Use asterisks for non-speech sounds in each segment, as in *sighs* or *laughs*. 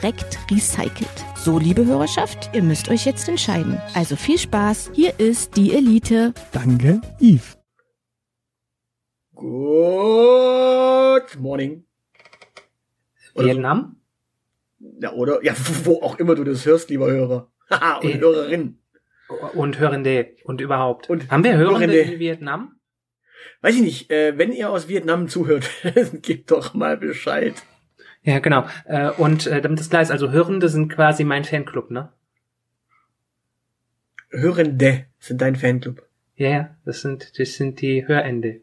korrekt recycelt. So, liebe Hörerschaft, ihr müsst euch jetzt entscheiden. Also viel Spaß, hier ist die Elite. Danke, Yves. Good morning. Oder Vietnam? Ja, oder? Ja, *laughs* wo auch immer du das hörst, lieber Hörer. Haha, *laughs* und Äh, Hörerin. Und Hörende und überhaupt. Und Haben wir Hörende Hörende. in Vietnam? Weiß ich nicht, äh, wenn ihr aus Vietnam zuhört, *laughs* gebt doch mal Bescheid. Ja, genau. Äh, und äh, damit das klar ist, also Hörende sind quasi mein Fanclub, ne? Hörende sind dein Fanclub. Ja, ja, das sind, das sind die Hörende.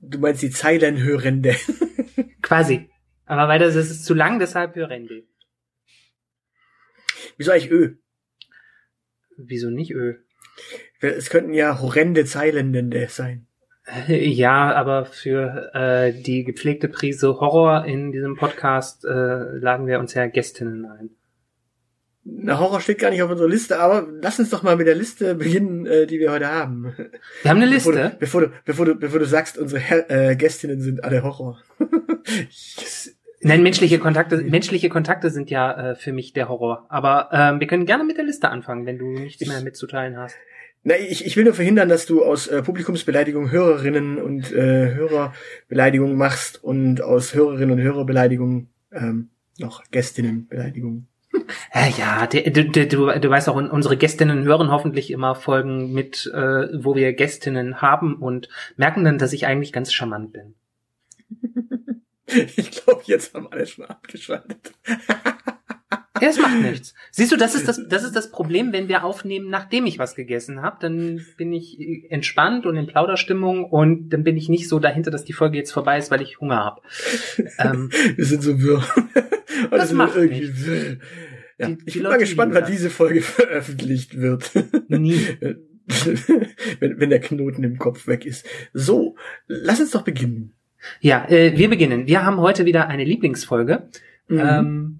Du meinst die Zeilenhörende. *laughs* Quasi. Aber weil das, das ist zu lang, deshalb Hörende. Wieso eigentlich Ö? Wieso nicht Ö? Es könnten ja horrende Zeilendende sein. *laughs* Ja, aber für äh, die gepflegte Prise Horror in diesem Podcast äh, laden wir uns ja Gästinnen ein. Na, Horror steht gar nicht auf unserer Liste, aber lass uns doch mal mit der Liste beginnen, äh, die wir heute haben. Wir haben eine Bevor Liste. du, bevor du, bevor du, bevor du sagst, unsere Her äh, Gästinnen sind alle Horror. Nein, menschliche Kontakte, menschliche Kontakte sind ja äh, für mich der Horror. Aber ähm, wir können gerne mit der Liste anfangen, wenn du nichts Ich- mehr mitzuteilen hast. Na, ich, ich will nur verhindern, dass du aus äh, Publikumsbeleidigung Hörerinnen und äh, Hörerbeleidigung machst und aus Hörerinnen und Hörerbeleidigung ähm, noch Gästinnenbeleidigung. *laughs* Äh, ja, du, du, du, du weißt auch, un- unsere Gästinnen hören hoffentlich immer Folgen mit, äh, wo wir Gästinnen haben und merken dann, dass ich eigentlich ganz charmant bin. *laughs* Ich glaube, jetzt haben alle schon abgeschaltet. *laughs* Ja, es macht nichts. Siehst du, das ist das, das ist das Problem, wenn wir aufnehmen, nachdem ich was gegessen habe, dann bin ich äh, entspannt und in Plauderstimmung und dann bin ich nicht so dahinter, dass die Folge jetzt vorbei ist, weil ich Hunger habe. ähm, *laughs* Wir sind so wirr. Das *laughs* sind macht irgendwie nichts. wirr. Ja, Die- ich die bin Leute mal gespannt, wann das. diese Folge *laughs* veröffentlicht wird. nie. wenn, wenn der Knoten im Kopf weg ist. So, lass uns doch beginnen. Ja, äh, wir beginnen. Wir haben heute wieder eine Lieblingsfolge. Mhm. Ähm,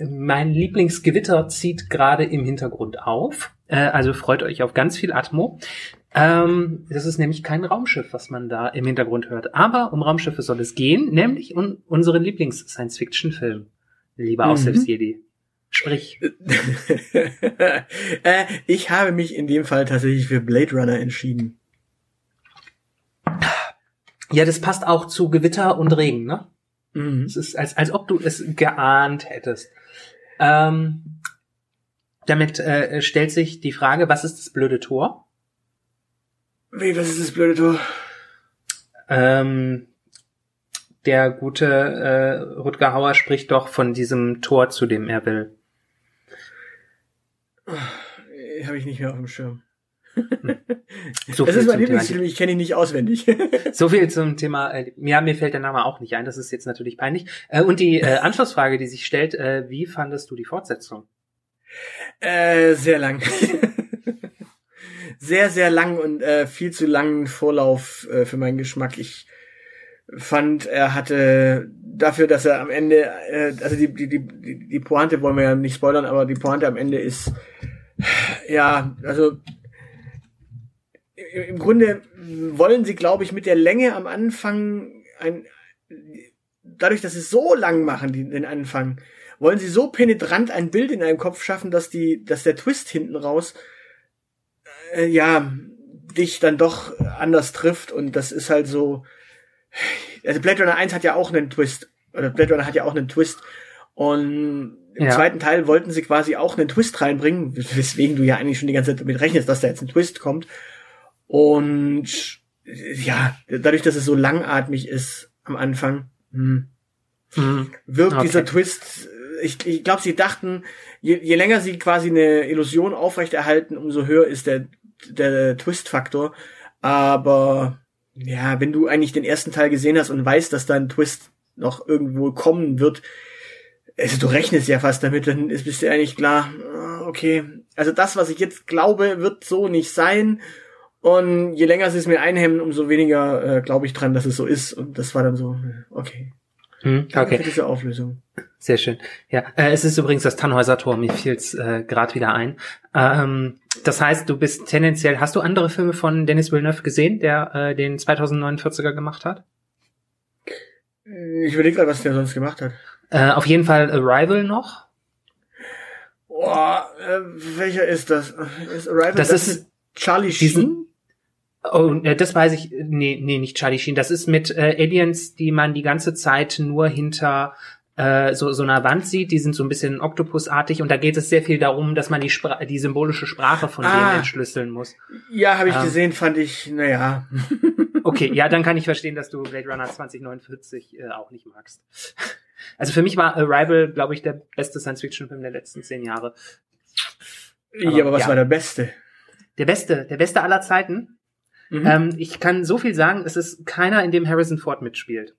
mein Lieblingsgewitter zieht gerade im Hintergrund auf. Äh, also freut euch auf ganz viel Atmo. Ähm, das ist nämlich kein Raumschiff, was man da im Hintergrund hört. Aber um Raumschiffe soll es gehen, nämlich um unseren Lieblings-Science-Fiction-Film. Lieber Mhm. Aushilfsjedi. Sprich. *laughs* äh, ich habe mich in dem Fall tatsächlich für Blade Runner entschieden. Ja, das passt auch zu Gewitter und Regen, ne? Mhm. Es ist, als, als ob du es geahnt hättest. Ähm, damit äh, stellt sich die Frage, was ist das blöde Tor? Wie, was ist das blöde Tor? Ähm, der gute äh, Rutger Hauer spricht doch von diesem Tor, zu dem er will. Äh, Habe ich nicht mehr auf dem Schirm. *laughs* So das ist mein Lieblingsfilm, ich kenne ihn nicht auswendig. *laughs* so viel zum Thema. Äh, ja, mir fällt der Name auch nicht ein. Das ist jetzt natürlich peinlich. Äh, und die äh, *laughs* Anschlussfrage, die sich stellt: äh, Wie fandest du die Fortsetzung? äh, sehr lang. sehr, sehr lang und äh, viel zu langen Vorlauf äh, für meinen Geschmack. Ich fand, er hatte dafür, dass er am Ende, äh, also die, die, die, die Pointe wollen wir ja nicht spoilern, aber die Pointe am Ende ist, ja, also im Grunde wollen sie, glaube ich, mit der Länge am Anfang ein, dadurch, dass sie es so lang machen, den Anfang, wollen sie so penetrant ein Bild in einem Kopf schaffen, dass die, dass der Twist hinten raus, äh, ja, dich dann doch anders trifft und das ist halt so, also Blade Runner 1 hat ja auch einen Twist, oder Blade Runner hat ja auch einen Twist und im Ja. zweiten Teil wollten sie quasi auch einen Twist reinbringen, weswegen du ja eigentlich schon die ganze Zeit damit rechnest, dass da jetzt ein Twist kommt. Und ja, dadurch, dass es so langatmig ist am Anfang, hm, Mhm. wirkt Okay. dieser Twist, ich, ich glaube, sie dachten, je, je länger sie quasi eine Illusion aufrechterhalten, umso höher ist der der Twist-Faktor. Aber ja, wenn du eigentlich den ersten Teil gesehen hast und weißt, dass da ein Twist noch irgendwo kommen wird, also du rechnest ja fast damit, dann ist bist dir eigentlich klar, okay, also das, was ich jetzt glaube, wird so nicht sein. Und je länger sie es mir einhemmen, umso weniger äh, glaube ich dran, dass es so ist. Und das war dann so, okay. Hm, okay. Für diese Auflösung. Sehr schön. Ja, äh, es ist übrigens das Tannhäuser Tor, mir fiel's äh, gerade wieder ein. Ähm, das heißt, du bist tendenziell, hast du andere Filme von Dennis Villeneuve gesehen, der äh, den 2049er gemacht hat? Ich überlege gerade, was der sonst gemacht hat. Äh, auf jeden Fall Arrival noch. Boah, äh, welcher ist das? Ist Arrival Das ist mit Charlie diesen- Sheen? Oh, äh, das weiß ich. Nee, nee, nicht Charlie Sheen. Das ist mit äh, Aliens, die man die ganze Zeit nur hinter äh, so, so einer Wand sieht. Die sind so ein bisschen Oktopusartig und da geht es sehr viel darum, dass man die, Spra die symbolische Sprache von Ah. denen entschlüsseln muss. Ja, habe ich Ähm. gesehen, fand ich, naja. *laughs* Okay, ja, dann kann ich *laughs* verstehen, dass du Blade Runner 2049 äh, auch nicht magst. *laughs* Also für mich war Arrival, glaube ich, der beste Science-Fiction-Film der letzten zehn Jahre. ja, aber was ja. war der beste? Der beste, der beste aller Zeiten. Mhm. Ähm, ich kann so viel sagen, es ist keiner, in dem Harrison Ford mitspielt.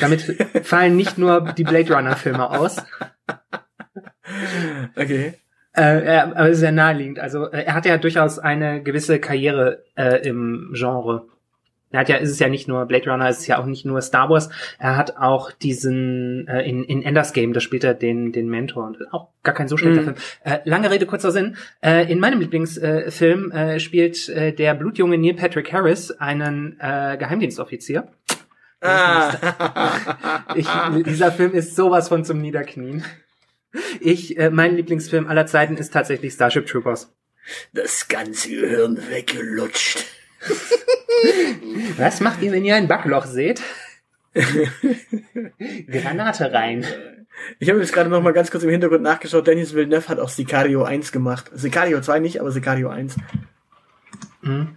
Damit *laughs* fallen nicht nur die Blade Runner Filme aus, Okay. äh, er, aber es ist sehr naheliegend. Also äh, er hat ja durchaus eine gewisse Karriere äh, im Genre. Er hat ja, ist es ja nicht nur Blade Runner, es ist ja auch nicht nur Star Wars. Er hat auch diesen äh, in, in Enders Game, da spielt er den den Mentor und auch gar kein so schlechter Mhm. Film. Äh, lange Rede kurzer Sinn. Äh, in meinem Lieblingsfilm äh, Film, äh, spielt äh, der blutjunge Neil Patrick Harris einen äh, Geheimdienstoffizier. Ah. *laughs* Ich, dieser Film ist sowas von zum Niederknien. Ich, äh, mein Lieblingsfilm aller Zeiten ist tatsächlich Starship Troopers. das ganze Gehirn weggelutscht. *laughs* Was macht ihr, wenn ihr ein Backloch seht? *laughs* Granate rein. Ich habe jetzt gerade noch mal ganz kurz im Hintergrund nachgeschaut. Dennis Villeneuve hat auch Sicario 1 gemacht. Sicario 2 nicht, aber Sicario 1. Hm.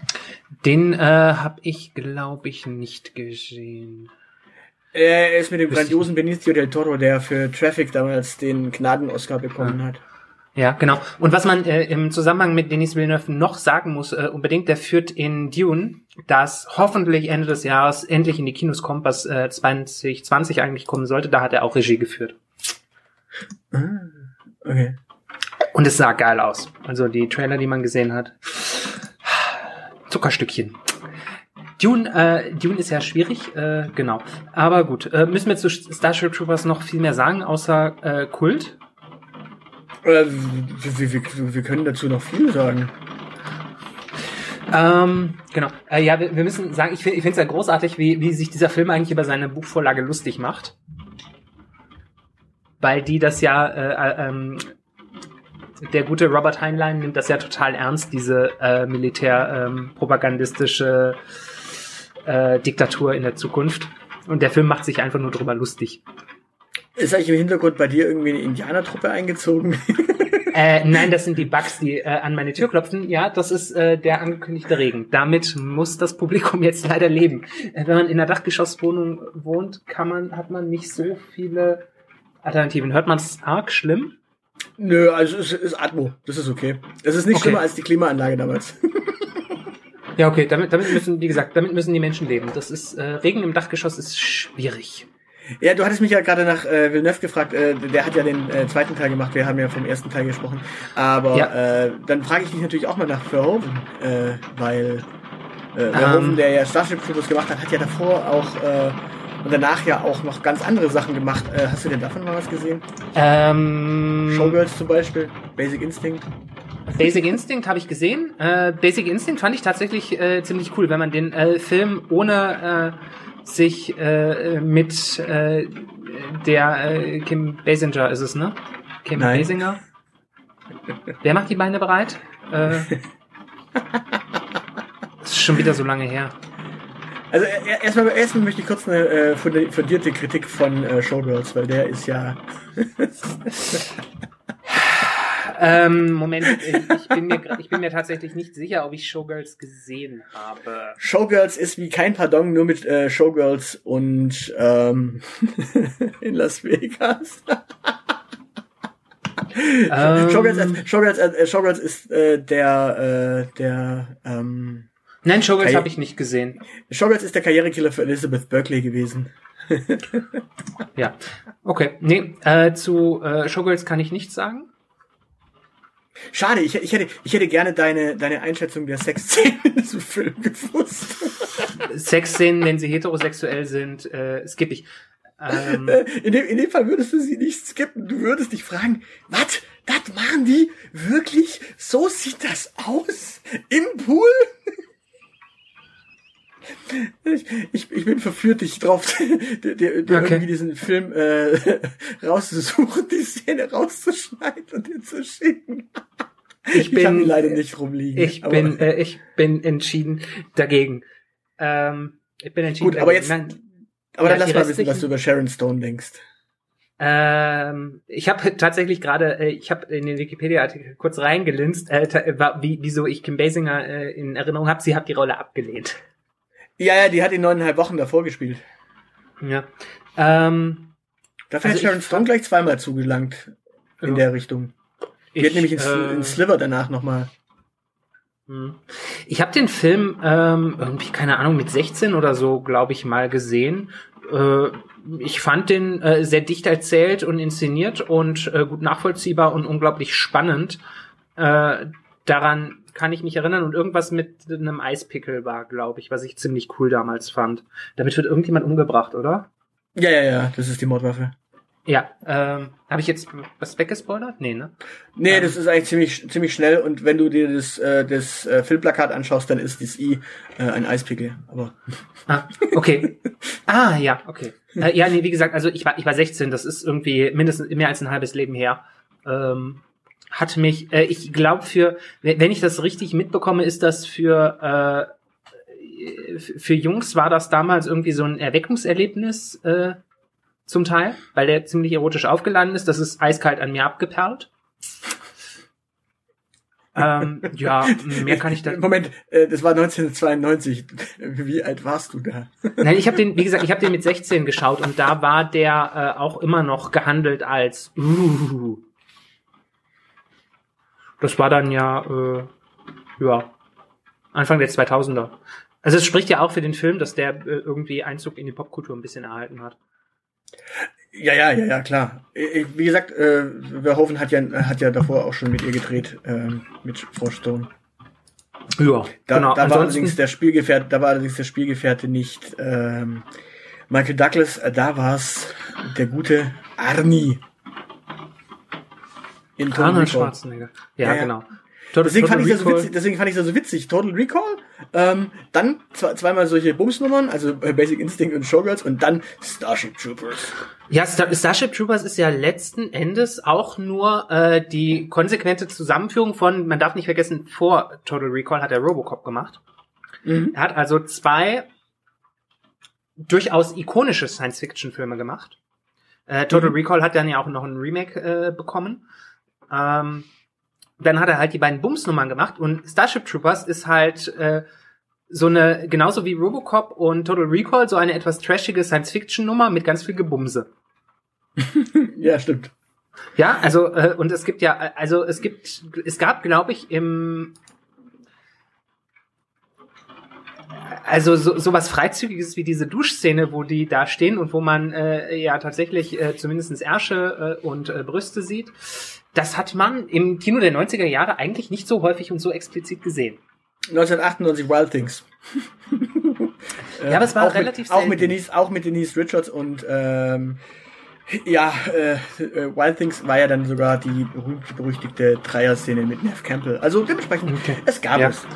Den äh, habe ich, glaube ich, nicht gesehen. Er ist mit dem grandiosen Benicio del Toro, der für Traffic damals den Gnaden-Oscar bekommen hat. Ja, genau. Und was man äh, im Zusammenhang mit Denis Villeneuve noch sagen muss, äh, unbedingt, der führt in Dune, das hoffentlich Ende des Jahres endlich in die Kinos kommt, was äh, 2020 eigentlich kommen sollte, da hat er auch Regie geführt. Ah, Okay. Und es sah geil aus. Also die Trailer, die man gesehen hat. Zuckerstückchen. Dune, äh, Dune ist ja schwierig, äh, genau. Aber gut, äh, müssen wir zu Starship Troopers noch viel mehr sagen, außer äh, Kult? Äh, wir, wir, wir, können dazu noch viel sagen. Ähm, genau. Äh, ja, wir, wir müssen sagen, ich, find- ich finde es ja großartig, wie, wie sich dieser Film eigentlich über seine Buchvorlage lustig macht. Weil die das ja, äh, äh, ähm, der gute Robert Heinlein nimmt das ja total ernst, diese äh, militärpropagandistische äh, Diktatur in der Zukunft. Und der Film macht sich einfach nur drüber lustig. Ist eigentlich im Hintergrund bei dir irgendwie eine Indianertruppe eingezogen? *laughs* Äh, nein, das sind die Bugs, die äh, an meine Tür klopfen. Ja, das ist äh, der angekündigte Regen. Damit muss das Publikum jetzt leider leben. Äh, wenn man in einer Dachgeschosswohnung wohnt, kann man, hat man nicht so viele Alternativen. Hört man es arg schlimm? Nö, also es ist Atmo. Das ist okay. Es ist nicht Okay. schlimmer als die Klimaanlage damals. Ja, okay, damit, damit müssen, wie gesagt, damit müssen die Menschen leben. Das ist, äh, Regen im Dachgeschoss ist schwierig. Ja, du hattest mich ja gerade nach äh, Villeneuve gefragt. Äh, der hat ja den äh, zweiten Teil gemacht. Wir haben ja vom ersten Teil gesprochen. Aber Ja. äh, dann frage ich dich natürlich auch mal nach Verhoeven, äh, weil äh, Ähm. Verhoeven, der ja Starship Troopers gemacht hat, hat ja davor auch äh, und danach ja auch noch ganz andere Sachen gemacht. Äh, hast du denn davon mal was gesehen? Ähm, Showgirls zum Beispiel, Basic Instinct. Basic Instinct habe ich gesehen. Äh, Basic Instinct fand ich tatsächlich äh, ziemlich cool, wenn man den äh, Film ohne äh, sich äh, mit äh, der äh, Kim Basinger ist es, ne? Kim Nein. Basinger. Wer macht die Beine bereit? Äh, *laughs* das ist schon wieder so lange her. Also erstmal erstmal möchte ich kurz eine äh, fundi- fundierte Kritik von äh, Showgirls, weil der ist ja *laughs* Ähm, Moment, ich, bin mir, ich bin mir tatsächlich nicht sicher, ob ich Showgirls gesehen habe. Showgirls ist wie kein Pardon, nur mit äh, Showgirls und ähm, *laughs* in Las Vegas. Ähm, Showgirls, Showgirls, äh, Showgirls ist äh, der, äh, der, ähm, Nein, Showgirls habe ich nicht gesehen. Showgirls ist der Karrierekiller für Elizabeth Berkeley gewesen. ja, okay. Nee, äh, zu äh, Showgirls kann ich nichts sagen. Schade, ich, ich, hätte, ich hätte gerne deine, deine Einschätzung der Sexszenen *laughs* in diesem Film gewusst. Sexszenen, wenn sie heterosexuell sind, äh, skippe ich. Ähm, in, dem, in dem Fall würdest du sie nicht skippen. Du würdest dich fragen, was? Das machen die wirklich? So sieht das aus? Im Pool? Ich, ich, ich bin verführt, dich drauf, *laughs* dir, dir okay. irgendwie diesen Film äh, *laughs* rauszusuchen, die Szene rauszuschneiden und dir zu schicken. Ich, bin, ich ihn leider nicht rumliegen. Ich bin, äh, ich bin entschieden dagegen. Ähm, ich bin entschieden. Gut, aber jetzt, Nein, aber ja, dann lass mal wissen, was du über Sharon Stone denkst. Ähm, ich habe *laughs* tatsächlich gerade, äh, ich habe in den Wikipedia-Artikel kurz reingelinst, äh, wie, wieso ich Kim Basinger äh, in Erinnerung habe. Sie hat die Rolle abgelehnt. Ja, ja, die hat in neuneinhalb Wochen davor gespielt. Ja. Ähm, Dafür also hat Sharon Stone gleich zweimal zugelangt in ja. der Richtung. Die ich, hat nämlich einen, äh, Sliver danach nochmal. Hm. Ich habe den Film ähm, irgendwie, keine Ahnung, mit 16 oder so, glaube ich, mal gesehen. Äh, ich fand den äh, sehr dicht erzählt und inszeniert und äh, gut nachvollziehbar und unglaublich spannend. Äh, daran kann ich mich erinnern und irgendwas mit einem Eispickel war, glaube ich, was ich ziemlich cool damals fand. Damit wird irgendjemand umgebracht, oder? Ja, ja, ja, das ist die Mordwaffe. Ja, ähm, habe ich jetzt was weggespoilert? Nee, ne? Nee, ähm, das ist eigentlich ziemlich ziemlich schnell und wenn du dir das äh, das äh, Filmplakat anschaust, dann ist das I äh, ein Eispickel, aber Ah, okay. *laughs* ah, ja, okay. Äh, ja, nee, wie gesagt, also ich war ich war 16, das ist irgendwie mindestens mehr als ein halbes Leben her. Ähm, hat mich, äh, ich glaube für, wenn ich das richtig mitbekomme, ist das für äh, für Jungs war das damals irgendwie so ein Erweckungserlebnis äh, zum Teil, weil der ziemlich erotisch aufgeladen ist. Das ist eiskalt an mir abgeperlt. *laughs* ähm, ja, mehr kann ich da. *laughs* Moment, äh, das war 1992. Wie alt warst du da? *laughs* Nein, ich habe den, wie gesagt, ich habe den mit 16 geschaut und da war der äh, auch immer noch gehandelt als. Uh, das war dann ja, äh, ja, Anfang der 2000er. Also es spricht ja auch für den Film, dass der äh, irgendwie Einzug in die Popkultur ein bisschen erhalten hat. Ja, ja, ja, ja, klar. Wie gesagt, äh, Verhoeven hat ja, hat ja davor auch schon mit ihr gedreht, äh, mit Frau Stone. Ja, da, genau. Da war allerdings der Spielgefährte, da war allerdings der Spielgefährte nicht ähm, Michael Douglas, äh, da war es der gute Arnie. In Arnold Schwarzenegger. Ja, ja, genau. Total, deswegen, Total fand ich das so witzig, deswegen fand ich das so witzig. Total Recall, ähm, dann zweimal solche Bumsnummern, also äh, Basic Instinct und Showgirls und dann Starship Troopers. Ja, Star Starship Troopers ist ja letzten Endes auch nur äh, die konsequente Zusammenführung von, man darf nicht vergessen, vor Total Recall hat er Robocop gemacht. Mhm. Er hat also zwei durchaus ikonische Science-Fiction-Filme gemacht. Äh, Total mhm. Recall hat dann ja auch noch ein Remake äh, bekommen. Ähm, dann hat er halt die beiden Bumsnummern gemacht und Starship Troopers ist halt äh, so eine, genauso wie Robocop und Total Recall, so eine etwas trashige Science-Fiction-Nummer mit ganz viel Gebumse. *laughs* ja, stimmt. Ja, also, äh, und es gibt ja, also es gibt, es gab, glaube ich, im also so, so was Freizügiges wie diese Duschszene, wo die da stehen und wo man äh, ja tatsächlich äh, zumindest Ärsche äh, und äh, Brüste sieht, das hat man im Kino der 90er Jahre eigentlich nicht so häufig und so explizit gesehen. 1998 Wild Things. *laughs* ja, aber es war auch relativ mit, auch mit Denise, auch mit Denise Richards und ähm, ja, äh, äh, Wild Things war ja dann sogar die berühmt-berüchtigte Dreier-Szene mit Nev Campbell. Also dementsprechend, okay. es gab ja. es. *laughs*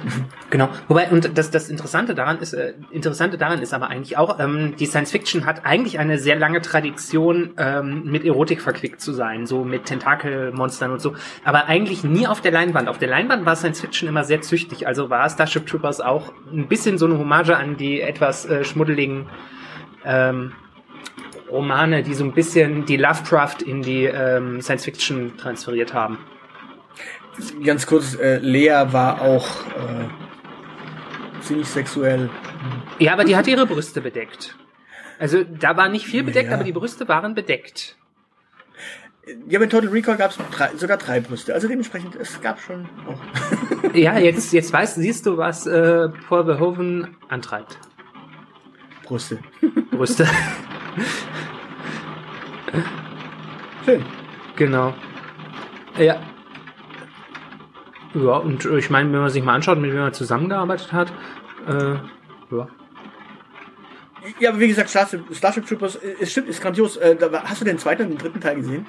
Genau. Wobei, und das, das Interessante daran ist, äh, Interessante daran ist aber eigentlich auch, ähm, die Science Fiction hat eigentlich eine sehr lange Tradition, ähm, mit Erotik verquickt zu sein, so mit Tentakelmonstern und so, aber eigentlich nie auf der Leinwand. Auf der Leinwand war Science Fiction immer sehr züchtig, also war Starship Troopers auch ein bisschen so eine Hommage an die etwas äh, schmuddeligen ähm, Romane, die so ein bisschen die Lovecraft in die ähm, Science Fiction transferiert haben. Ganz kurz, äh, Lea war auch äh, ziemlich sexuell. Ja, aber die hat ihre Brüste bedeckt. Also da war nicht viel bedeckt, ja. aber die Brüste waren bedeckt. Ja, bei Total Recall gab es sogar drei Brüste. Also dementsprechend, es gab schon auch. *laughs* ja, jetzt, jetzt weißt, siehst du, was äh, Paul Verhoeven antreibt. Brüste. Brüste. *laughs* Schön. Genau. Ja. Ja, und ich meine, wenn man sich mal anschaut, mit wem man zusammengearbeitet hat, äh, ja. Ja, aber wie gesagt, Starship, Starship Troopers ist, stimmt, ist grandios. Äh, hast du den zweiten und den dritten Teil gesehen?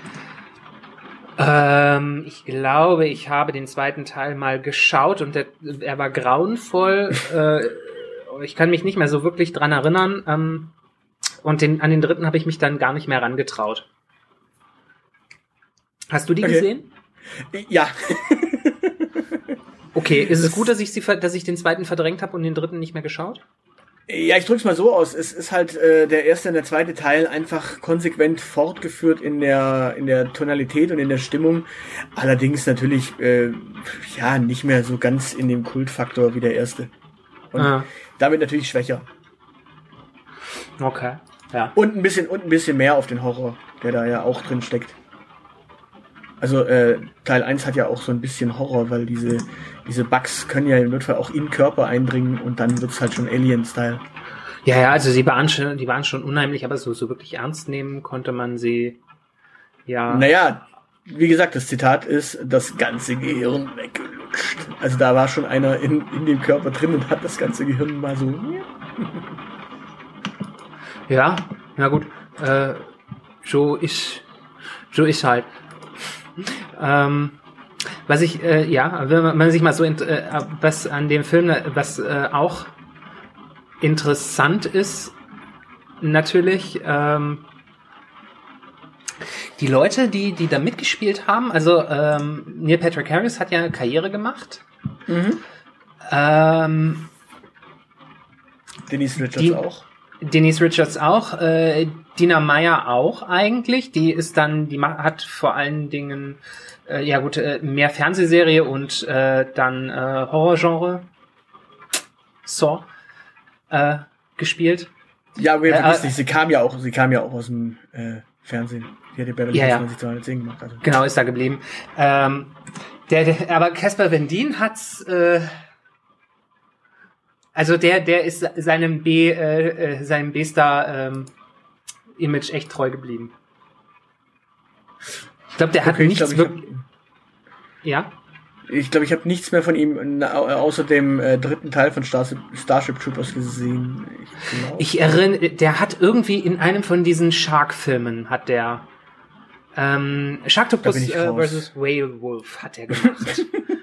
Ähm, ich glaube, ich habe den zweiten Teil mal geschaut und der, er war grauenvoll. äh, ich kann mich nicht mehr so wirklich dran erinnern. Ähm, und den, an den dritten habe ich mich dann gar nicht mehr rangetraut. Hast du die okay. gesehen? Ja. *laughs* okay, ist es gut, dass ich, sie, dass ich den zweiten verdrängt habe und den dritten nicht mehr geschaut? Ja, ich drück's mal so aus. Es ist halt äh, der erste und der zweite Teil einfach konsequent fortgeführt in der in der Tonalität und in der Stimmung. Allerdings natürlich äh, ja nicht mehr so ganz in dem Kultfaktor wie der erste. Und ah. damit natürlich schwächer. Okay. Ja. Und ein bisschen und ein bisschen mehr auf den Horror, der da ja auch drin steckt. Also äh, Teil 1 hat ja auch so ein bisschen Horror, weil diese, diese Bugs können ja im Notfall auch in den Körper eindringen und dann wird's halt schon Alien-Style. Ja, ja, also sie waren schon, die waren schon unheimlich, aber so, so wirklich ernst nehmen konnte man sie ja. Naja, wie gesagt, das Zitat ist, das ganze Gehirn weggelutscht. Also da war schon einer in, in dem Körper drin und hat das ganze Gehirn mal so. Ja, na gut. Äh, so ist, so ist halt. Ähm, was ich, äh, ja, wenn man, sich mal so, äh, was an dem Film, was äh, auch interessant ist, natürlich, ähm, die Leute, die, die da mitgespielt haben, also ähm, Neil Patrick Harris hat ja eine Karriere gemacht. Mhm. Ähm, Denise Richards die, auch. Denise Richards auch. Äh, Dina Meyer auch eigentlich. Die ist dann, die hat vor allen Dingen, äh, ja gut, äh, mehr Fernsehserie und äh, dann äh, Horrorgenre. Saw äh, gespielt. Ja, aber äh, nicht, sie kam ja auch, sie kam ja auch aus dem äh, Fernsehen. Die hat die Beverly ja, ja. 2010 gemacht. Also. Genau, ist da geblieben. Ähm, der, der, aber Casper Vendin hat's äh, also der, der ist seinem B, äh, äh, seinem B-Star ähm, Image echt treu geblieben. Ich glaube, der hat okay, nichts wirklich. Ja. Ich glaube, ich habe nichts mehr von ihm außer dem äh, dritten Teil von Starship, Starship Troopers gesehen. Ich, ich erinnere, der hat irgendwie in einem von diesen Shark-Filmen hat der ähm, Sharktopus äh, versus Whale Wolf hat er gemacht. *laughs*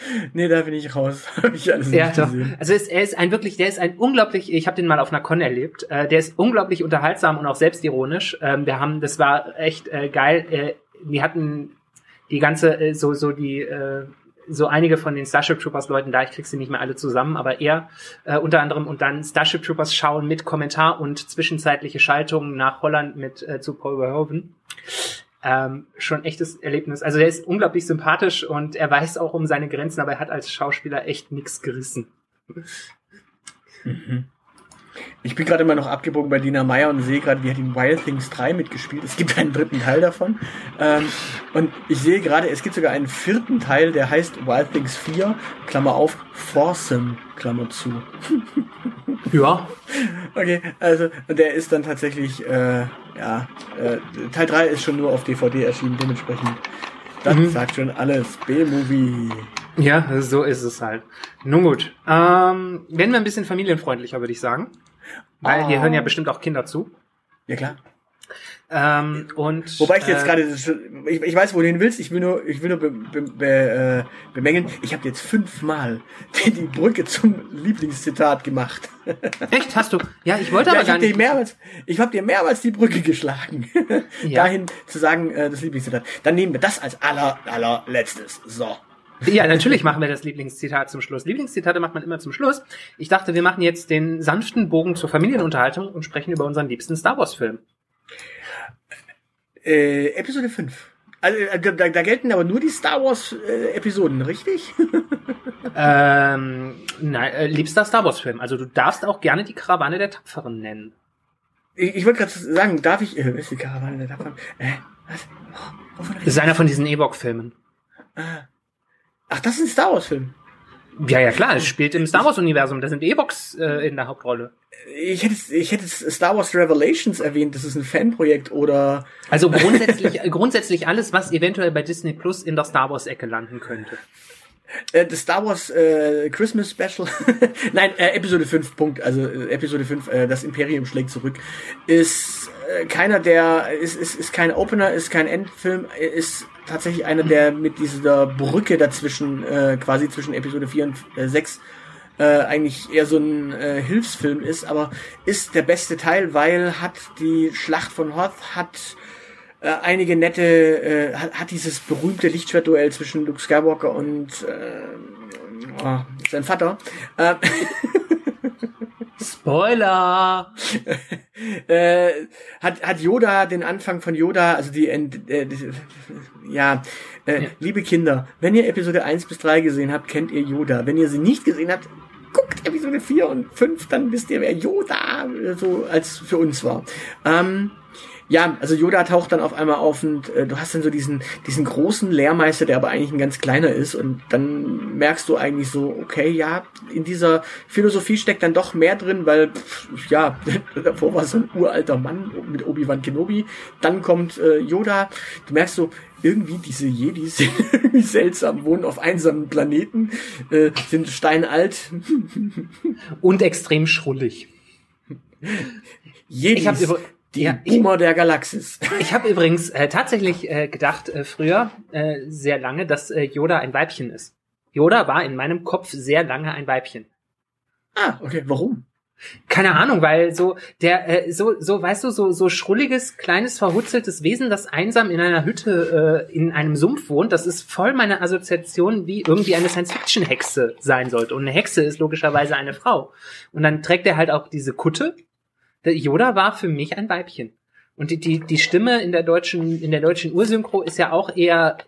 *laughs* nee, da bin ich raus. *laughs* hab ich alles ja, nicht gesehen. Also es, er ist ein wirklich, der ist ein unglaublich, ich habe den mal auf einer Con erlebt, äh, der ist unglaublich unterhaltsam und auch selbstironisch. Ähm, wir haben, das war echt äh, geil. Äh, die hatten die ganze, äh, so, so die, äh, so einige von den Starship Troopers Leuten da, ich krieg sie nicht mehr alle zusammen, aber er äh, unter anderem und dann Starship Troopers schauen mit Kommentar und zwischenzeitliche Schaltungen nach Holland mit äh, zu Paul Verhoeven ähm, schon echtes Erlebnis. Also er ist unglaublich sympathisch und er weiß auch um seine Grenzen, aber er hat als Schauspieler echt nichts gerissen. Mhm. Ich bin gerade immer noch abgebogen bei Dina Meyer und sehe gerade, wie hat in Wild Things 3 mitgespielt. Es gibt einen dritten Teil davon. Ähm, und ich sehe gerade, es gibt sogar einen vierten Teil, der heißt Wild Things 4, Klammer auf, Foursome, Klammer zu. *laughs* ja. Okay, also der ist dann tatsächlich, äh, ja, äh, Teil 3 ist schon nur auf DVD erschienen, dementsprechend. Das mhm. sagt schon alles. B-Movie. Ja, so ist es halt. Nun gut. Ähm, werden wir ein bisschen familienfreundlicher, würde ich sagen. Weil oh. hier hören ja bestimmt auch Kinder zu. Ja, klar. Ähm, und, Wobei ich jetzt äh, gerade, ich, ich weiß, wo du hin willst, ich will nur, ich will nur be, be, be, äh, bemängeln, ich habe jetzt fünfmal die, *laughs* die Brücke zum Lieblingszitat gemacht. *laughs* Echt? Hast du? Ja, ich wollte aber ja, ich gar nicht. Dir mehrmals, ich habe dir mehrmals die Brücke geschlagen. *laughs* Ja. Dahin zu sagen, äh, das Lieblingszitat. Dann nehmen wir das als aller, allerletztes. So. Ja, natürlich machen wir das Lieblingszitat zum Schluss. Lieblingszitate macht man immer zum Schluss. Ich dachte, wir machen jetzt den sanften Bogen zur Familienunterhaltung und sprechen über unseren liebsten Star Wars Film. Äh, Episode 5. Also, äh, da, da gelten aber nur die Star Wars äh, Episoden, richtig? *laughs* ähm, nein, äh, liebster Star Wars Film. Also du darfst auch gerne die Karawane der Tapferen nennen. Ich, ich wollte gerade sagen, darf ich, äh, ist die Karawane der Tapferen? Äh, Was? Wovon das ist einer von diesen Ewok-Filmen. Ah. Ach, das ist ein Star Wars-Film. Ja, ja, klar, es spielt im Star Wars-Universum. Da sind Ewoks äh, in der Hauptrolle. Ich hätte, ich hätte Star Wars Revelations erwähnt, das ist ein Fanprojekt oder. Also grundsätzlich, *laughs* grundsätzlich alles, was eventuell bei Disney Plus in der Star Wars-Ecke landen könnte. Äh, das Star Wars äh, Christmas Special, *laughs* nein, äh, Episode 5, Punkt, also äh, Episode 5, äh, das Imperium schlägt zurück, ist äh, keiner der, ist, ist, ist kein Opener, ist kein Endfilm, ist tatsächlich einer, der mit dieser Brücke dazwischen, äh, quasi zwischen Episode 4 und äh, 6, äh, eigentlich eher so ein äh, Hilfsfilm ist, aber ist der beste Teil, weil hat die Schlacht von Hoth, hat äh, einige nette, äh, hat, hat dieses berühmte Lichtschwertduell zwischen Luke Skywalker und äh, oh, sein Vater. Äh, *laughs* Spoiler! *laughs* äh, hat, hat Yoda den Anfang von Yoda, also die, äh, die ja, äh, ja, liebe Kinder, wenn ihr Episode 1 bis 3 gesehen habt, kennt ihr Yoda. Wenn ihr sie nicht gesehen habt, guckt Episode 4 und 5, dann wisst ihr, wer Yoda so als für uns war. Ähm, ja, also Yoda taucht dann auf einmal auf und äh, du hast dann so diesen, diesen großen Lehrmeister, der aber eigentlich ein ganz kleiner ist und dann merkst du eigentlich so, okay, ja, in dieser Philosophie steckt dann doch mehr drin, weil, pff, ja, *laughs* davor war so ein uralter Mann mit Obi-Wan Kenobi, dann kommt äh, Yoda, du merkst so, irgendwie diese Jedis sind *laughs* irgendwie seltsam, wohnen auf einsamen Planeten, äh, sind steinalt. und extrem schrullig. Jedis. Ja, Boomer der Galaxis. Ich habe übrigens äh, tatsächlich äh, gedacht, äh, früher, äh, sehr lange, dass äh, Yoda ein Weibchen ist. Yoda war in meinem Kopf sehr lange ein Weibchen. Ah, okay. Warum? Keine Ahnung, weil so der äh, so so weißt du so so schrulliges kleines verhutzeltes Wesen, das einsam in einer Hütte äh, in einem Sumpf wohnt, das ist voll meine Assoziation, wie irgendwie eine Science-Fiction Hexe sein sollte und eine Hexe ist logischerweise eine Frau. Und dann trägt er halt auch diese Kutte Yoda war für mich ein Weibchen. Und die, die, die Stimme in der deutschen, in der deutschen Ursynchro ist ja auch eher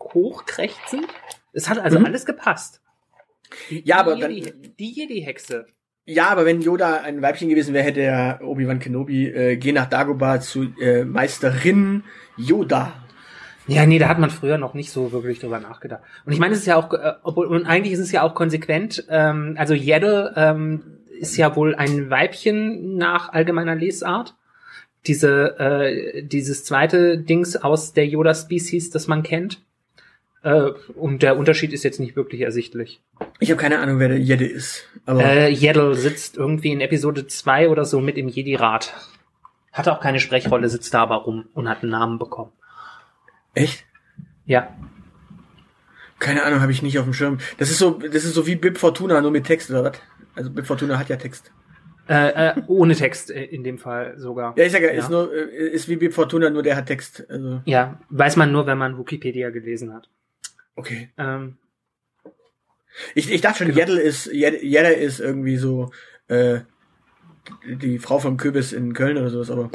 hochkrächzend. Es hat also mhm. alles gepasst. Die, ja, aber Jedi, dann, die Jedi-Hexe. Ja, aber wenn Yoda ein Weibchen gewesen wäre, hätte er Obi-Wan Kenobi, äh, geh nach Dagobah zu äh, Meisterin Yoda. Ja, nee, da hat man früher noch nicht so wirklich drüber nachgedacht. Und ich meine, es ist ja auch, äh, obwohl, und eigentlich ist es ja auch konsequent, ähm, also Jedde, ähm, ist ja wohl ein Weibchen nach allgemeiner Lesart. Diese, äh, dieses zweite Dings aus der Yoda-Species, das man kennt. Äh, und der Unterschied ist jetzt nicht wirklich ersichtlich. Ich habe keine Ahnung, wer der Jedi ist. Aber äh, Jeddle sitzt irgendwie in Episode 2 oder so mit im Jedi-Rat. Hatte auch keine Sprechrolle, sitzt da aber rum und hat einen Namen bekommen. Echt? Ja. Keine Ahnung, habe ich nicht auf dem Schirm. Das ist so, das ist so wie Bib Fortuna, nur mit Text oder was? Also Bib Fortuna hat ja Text. Äh, äh, ohne Text äh, in dem Fall sogar. Ja, ich sage ja, ist nur äh, ist wie Bib Fortuna, nur der hat Text. Also. Ja, weiß man nur, wenn man Wikipedia gelesen hat. Okay. Ähm, ich, ich dachte schon, genau. Jeddel ist ist irgendwie so äh, die Frau vom Kürbis in Köln oder sowas, aber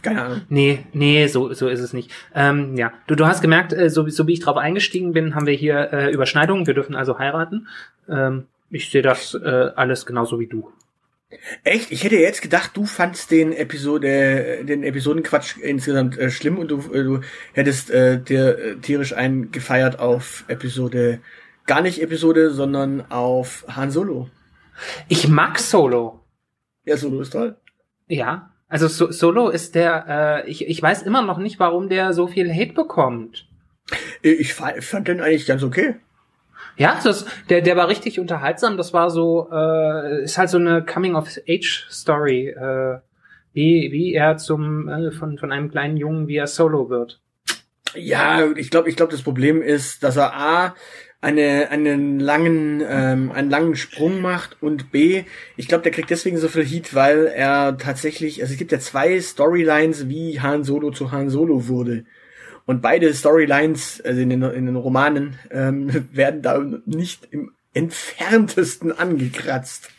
keine Ahnung. Nee, nee, so, so ist es nicht. Ähm, ja, du, du hast gemerkt, äh, so, so wie ich drauf eingestiegen bin, haben wir hier äh, Überschneidungen. Wir dürfen also heiraten. Ähm, ich sehe das äh, alles genauso wie du. Echt? Ich hätte jetzt gedacht, du fandst den Episode, den Episodenquatsch insgesamt äh, schlimm und du, äh, du hättest äh, dir äh, tierisch eingefeiert auf Episode, gar nicht Episode, sondern auf Han Solo. Ich mag Solo. Ja, Solo ist toll. Ja, also so Solo ist der, äh, ich, ich weiß immer noch nicht, warum der so viel Hate bekommt. Ich fand den eigentlich ganz okay. Ja, das, der, der war richtig unterhaltsam. Das war so, äh, ist halt so eine Coming-of-Age-Story, äh, wie, wie er zum, äh, von, von einem kleinen Jungen, wie er Solo wird. Ja, ich glaube, ich glaube, das Problem ist, dass er A, eine, einen langen, ähm, einen langen Sprung macht und B, ich glaube, der kriegt deswegen so viel Heat, weil er tatsächlich, also es gibt ja zwei Storylines, wie Han Solo zu Han Solo wurde. Und beide Storylines, also in den, in den Romanen, ähm, *laughs* werden da nicht im entferntesten angekratzt.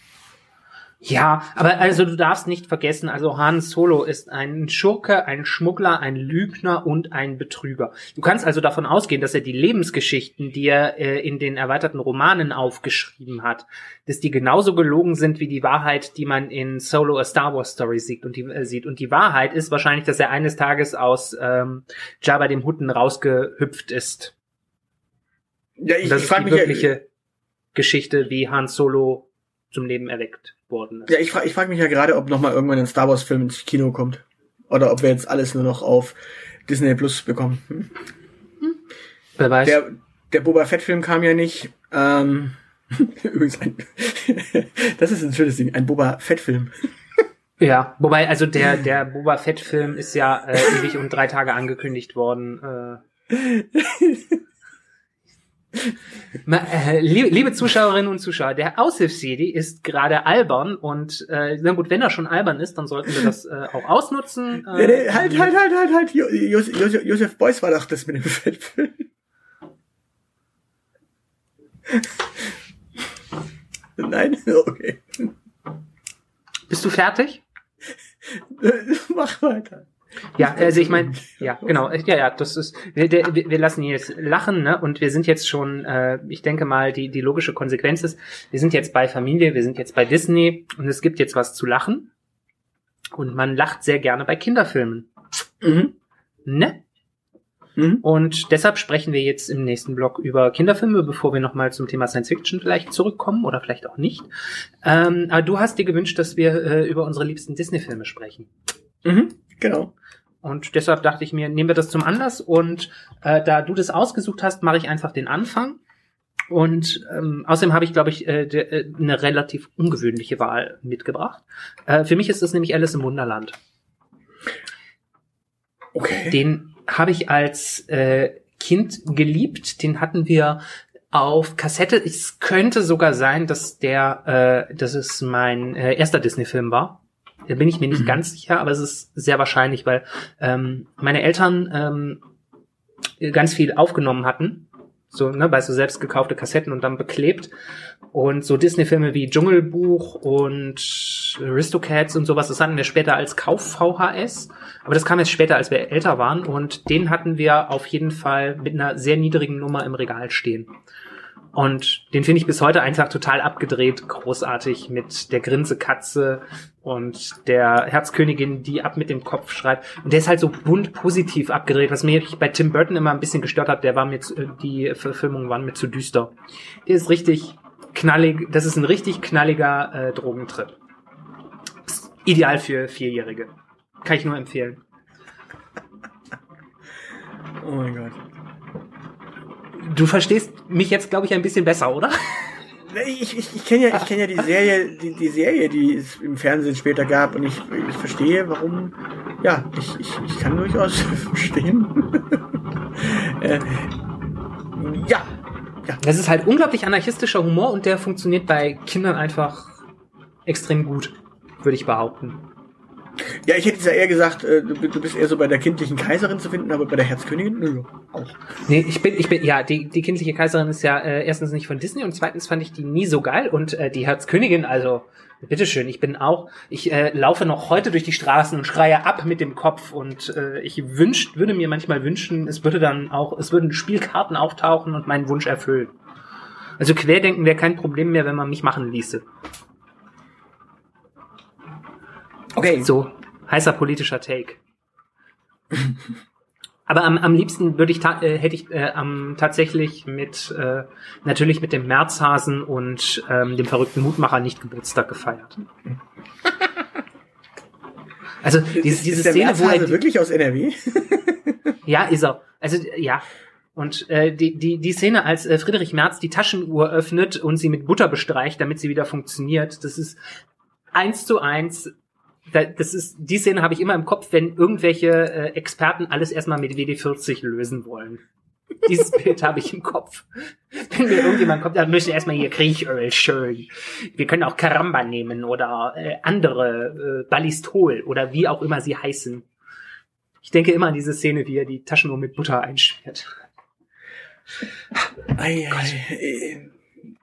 Ja, aber also du darfst nicht vergessen, also Han Solo ist ein Schurke, ein Schmuggler, ein Lügner und ein Betrüger. Du kannst also davon ausgehen, dass er die Lebensgeschichten, die er äh, in den erweiterten Romanen aufgeschrieben hat, dass die genauso gelogen sind wie die Wahrheit, die man in Solo a Star Wars Story sieht. Und die, äh, sieht. Und die Wahrheit ist wahrscheinlich, dass er eines Tages aus ähm, Jabba dem Hutten rausgehüpft ist. Ja, ich, das ich ist die mich wirkliche ja, Geschichte, wie Han Solo zum Leben erweckt worden ist. ja, ich frage ich frag mich ja gerade, ob noch mal irgendwann ein Star Wars Film ins Kino kommt. Oder ob wir jetzt alles nur noch auf Disney Plus bekommen. Hm? Wer weiß. Der, der Boba Fett Film kam ja nicht. Ähm, *laughs* übrigens ein, *laughs* das ist ein schönes Ding, ein Boba Fett Film. *laughs* Ja, wobei, also der, der Boba Fett-Film ist ja äh, ewig und drei Tage angekündigt worden. Äh. Äh, liebe, Zuschauerinnen und Zuschauer, der Aushilfs-CD ist gerade albern und äh, na gut, wenn er schon albern ist, dann sollten wir das äh, auch ausnutzen. *laughs* Nee, Äh, nee, halt, halt, halt, halt, halt. Jo- Jos- Jos- Josef Beuys war doch das mit dem Fettfilm. *laughs* Nein? Okay. Bist du fertig? Mach weiter. Ja, also ich meine, ja, genau, äh, ja, ja, das ist, wir, der, wir wir lassen ihn jetzt lachen, ne? Und wir sind jetzt schon, äh, ich denke mal, die die logische Konsequenz ist, wir sind jetzt bei Familie, wir sind jetzt bei Disney und es gibt jetzt was zu lachen und man lacht sehr gerne bei Kinderfilmen, Mhm. ne? Mhm. Und deshalb sprechen wir jetzt im nächsten Blog über Kinderfilme, bevor wir nochmal zum Thema Science Fiction vielleicht zurückkommen oder vielleicht auch nicht. Ähm, aber du hast dir gewünscht, dass wir äh, über unsere liebsten Disney-Filme sprechen. Mhm. Genau. Und deshalb dachte ich mir, nehmen wir das zum Anlass und äh, da du das ausgesucht hast, mache ich einfach den Anfang. Und ähm, außerdem habe ich, glaube ich, äh, de, äh, eine relativ ungewöhnliche Wahl mitgebracht. Äh, für mich ist es nämlich Alice im Wunderland. Okay. Den habe ich als äh, Kind geliebt. Den hatten wir auf Kassette. Es könnte sogar sein, dass der, äh, dass es mein äh, erster Disney-Film war. Da bin ich mir nicht Mhm. ganz sicher, aber es ist sehr wahrscheinlich, weil ähm, meine Eltern ähm, ganz viel aufgenommen hatten. So, ne, bei so selbst gekaufte Kassetten und dann beklebt. Und so Disney-Filme wie Dschungelbuch und Aristocats und sowas, das hatten wir später als Kauf-VHS. Aber das kam jetzt später, als wir älter waren. Und den hatten wir auf jeden Fall mit einer sehr niedrigen Nummer im Regal stehen. Und den finde ich bis heute einfach total abgedreht, großartig mit der Grinsekatze und der Herzkönigin, die ab mit dem Kopf schreit. Und der ist halt so bunt positiv abgedreht, was mich bei Tim Burton immer ein bisschen gestört hat. Der war mir zu, äh, die Verfilmungen waren mir zu düster. Der ist richtig knallig, das ist ein richtig knalliger äh, Drogentrip. Ist ideal für Vierjährige. Kann ich nur empfehlen. Oh mein Gott. Du verstehst mich jetzt, glaube ich, ein bisschen besser, oder? Ich, ich, ich kenne ja, ich kenn ja die Serie, die, die Serie, die es im Fernsehen später gab und ich, ich verstehe, warum, ja, ich, ich, ich kann durchaus *laughs* verstehen. *laughs* äh, ja, ja. Das ist halt unglaublich anarchistischer Humor und der funktioniert bei Kindern einfach extrem gut, würde ich behaupten. Ja, ich hätte jetzt ja eher gesagt, äh, du, du bist eher so bei der kindlichen Kaiserin zu finden, aber bei der Herzkönigin, nö, auch. Nee, ich bin, ich bin, ja, die, die kindliche Kaiserin ist ja äh, erstens nicht von Disney und zweitens fand ich die nie so geil und äh, die Herzkönigin, also bitteschön, ich bin auch, ich äh, laufe noch heute durch die Straßen und schreie ab mit dem Kopf und äh, ich wünscht, würde mir manchmal wünschen, es würde dann auch, es würden Spielkarten auftauchen und meinen Wunsch erfüllen. Also Querdenken wäre kein Problem mehr, wenn man mich machen ließe. Okay, So, heißer politischer Take. Aber am, am liebsten würde ich äh, hätte ich äh, am, tatsächlich mit äh, natürlich mit dem Märzhasen und ähm, dem verrückten Mutmacher nicht Geburtstag gefeiert. *laughs* Also diese, ist, diese ist der Szene, wo er wirklich aus NRW? *laughs* ja, ist er. Also ja. Und äh, die, die, die Szene, als äh, Friedrich Merz die Taschenuhr öffnet und sie mit Butter bestreicht, damit sie wieder funktioniert, das ist eins zu eins. Da, das ist die Szene habe ich immer im Kopf, wenn irgendwelche äh, Experten alles erstmal mit WD40 lösen wollen. Dieses Bild habe ich im Kopf. Wenn mir irgendjemand kommt, dann müssen wir erstmal hier Kriechöl schön. Wir können auch Karamba nehmen oder äh, andere äh, Ballistol oder wie auch immer sie heißen. Ich denke immer an diese Szene, wie er die Taschenuhr mit Butter einschmiert. Ei, ei, äh,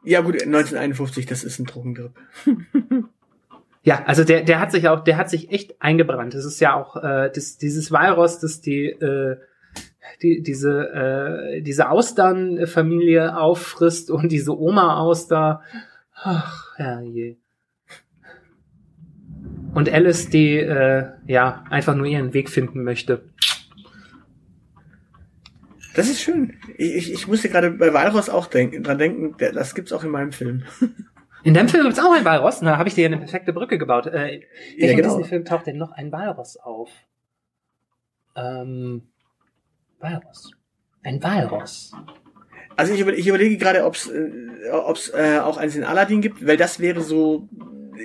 ja gut, 1951, das ist ein Drogentrip. *laughs* Ja, also der, der hat sich auch, der hat sich echt eingebrannt. Das ist ja auch äh, das, dieses Walross, das die, äh, die diese äh, diese Austernfamilie auffrisst und diese Oma Auster. Ach, herrje. Und Alice, die äh, ja einfach nur ihren Weg finden möchte. Das ist schön. Ich, ich musste gerade bei Walross auch denken, dran denken, das gibt's auch in meinem Film. *laughs* In dem Film gibt's auch ein Walross. Da habe ich dir eine perfekte Brücke gebaut. Äh, welchen Ja, genau. Disney-Film taucht denn noch ein Walross auf? Ähm, Walross. Ein Walross. Also ich, über, ich überlege gerade, ob's äh, ob's, äh, auch eins in Aladdin gibt, weil das wäre so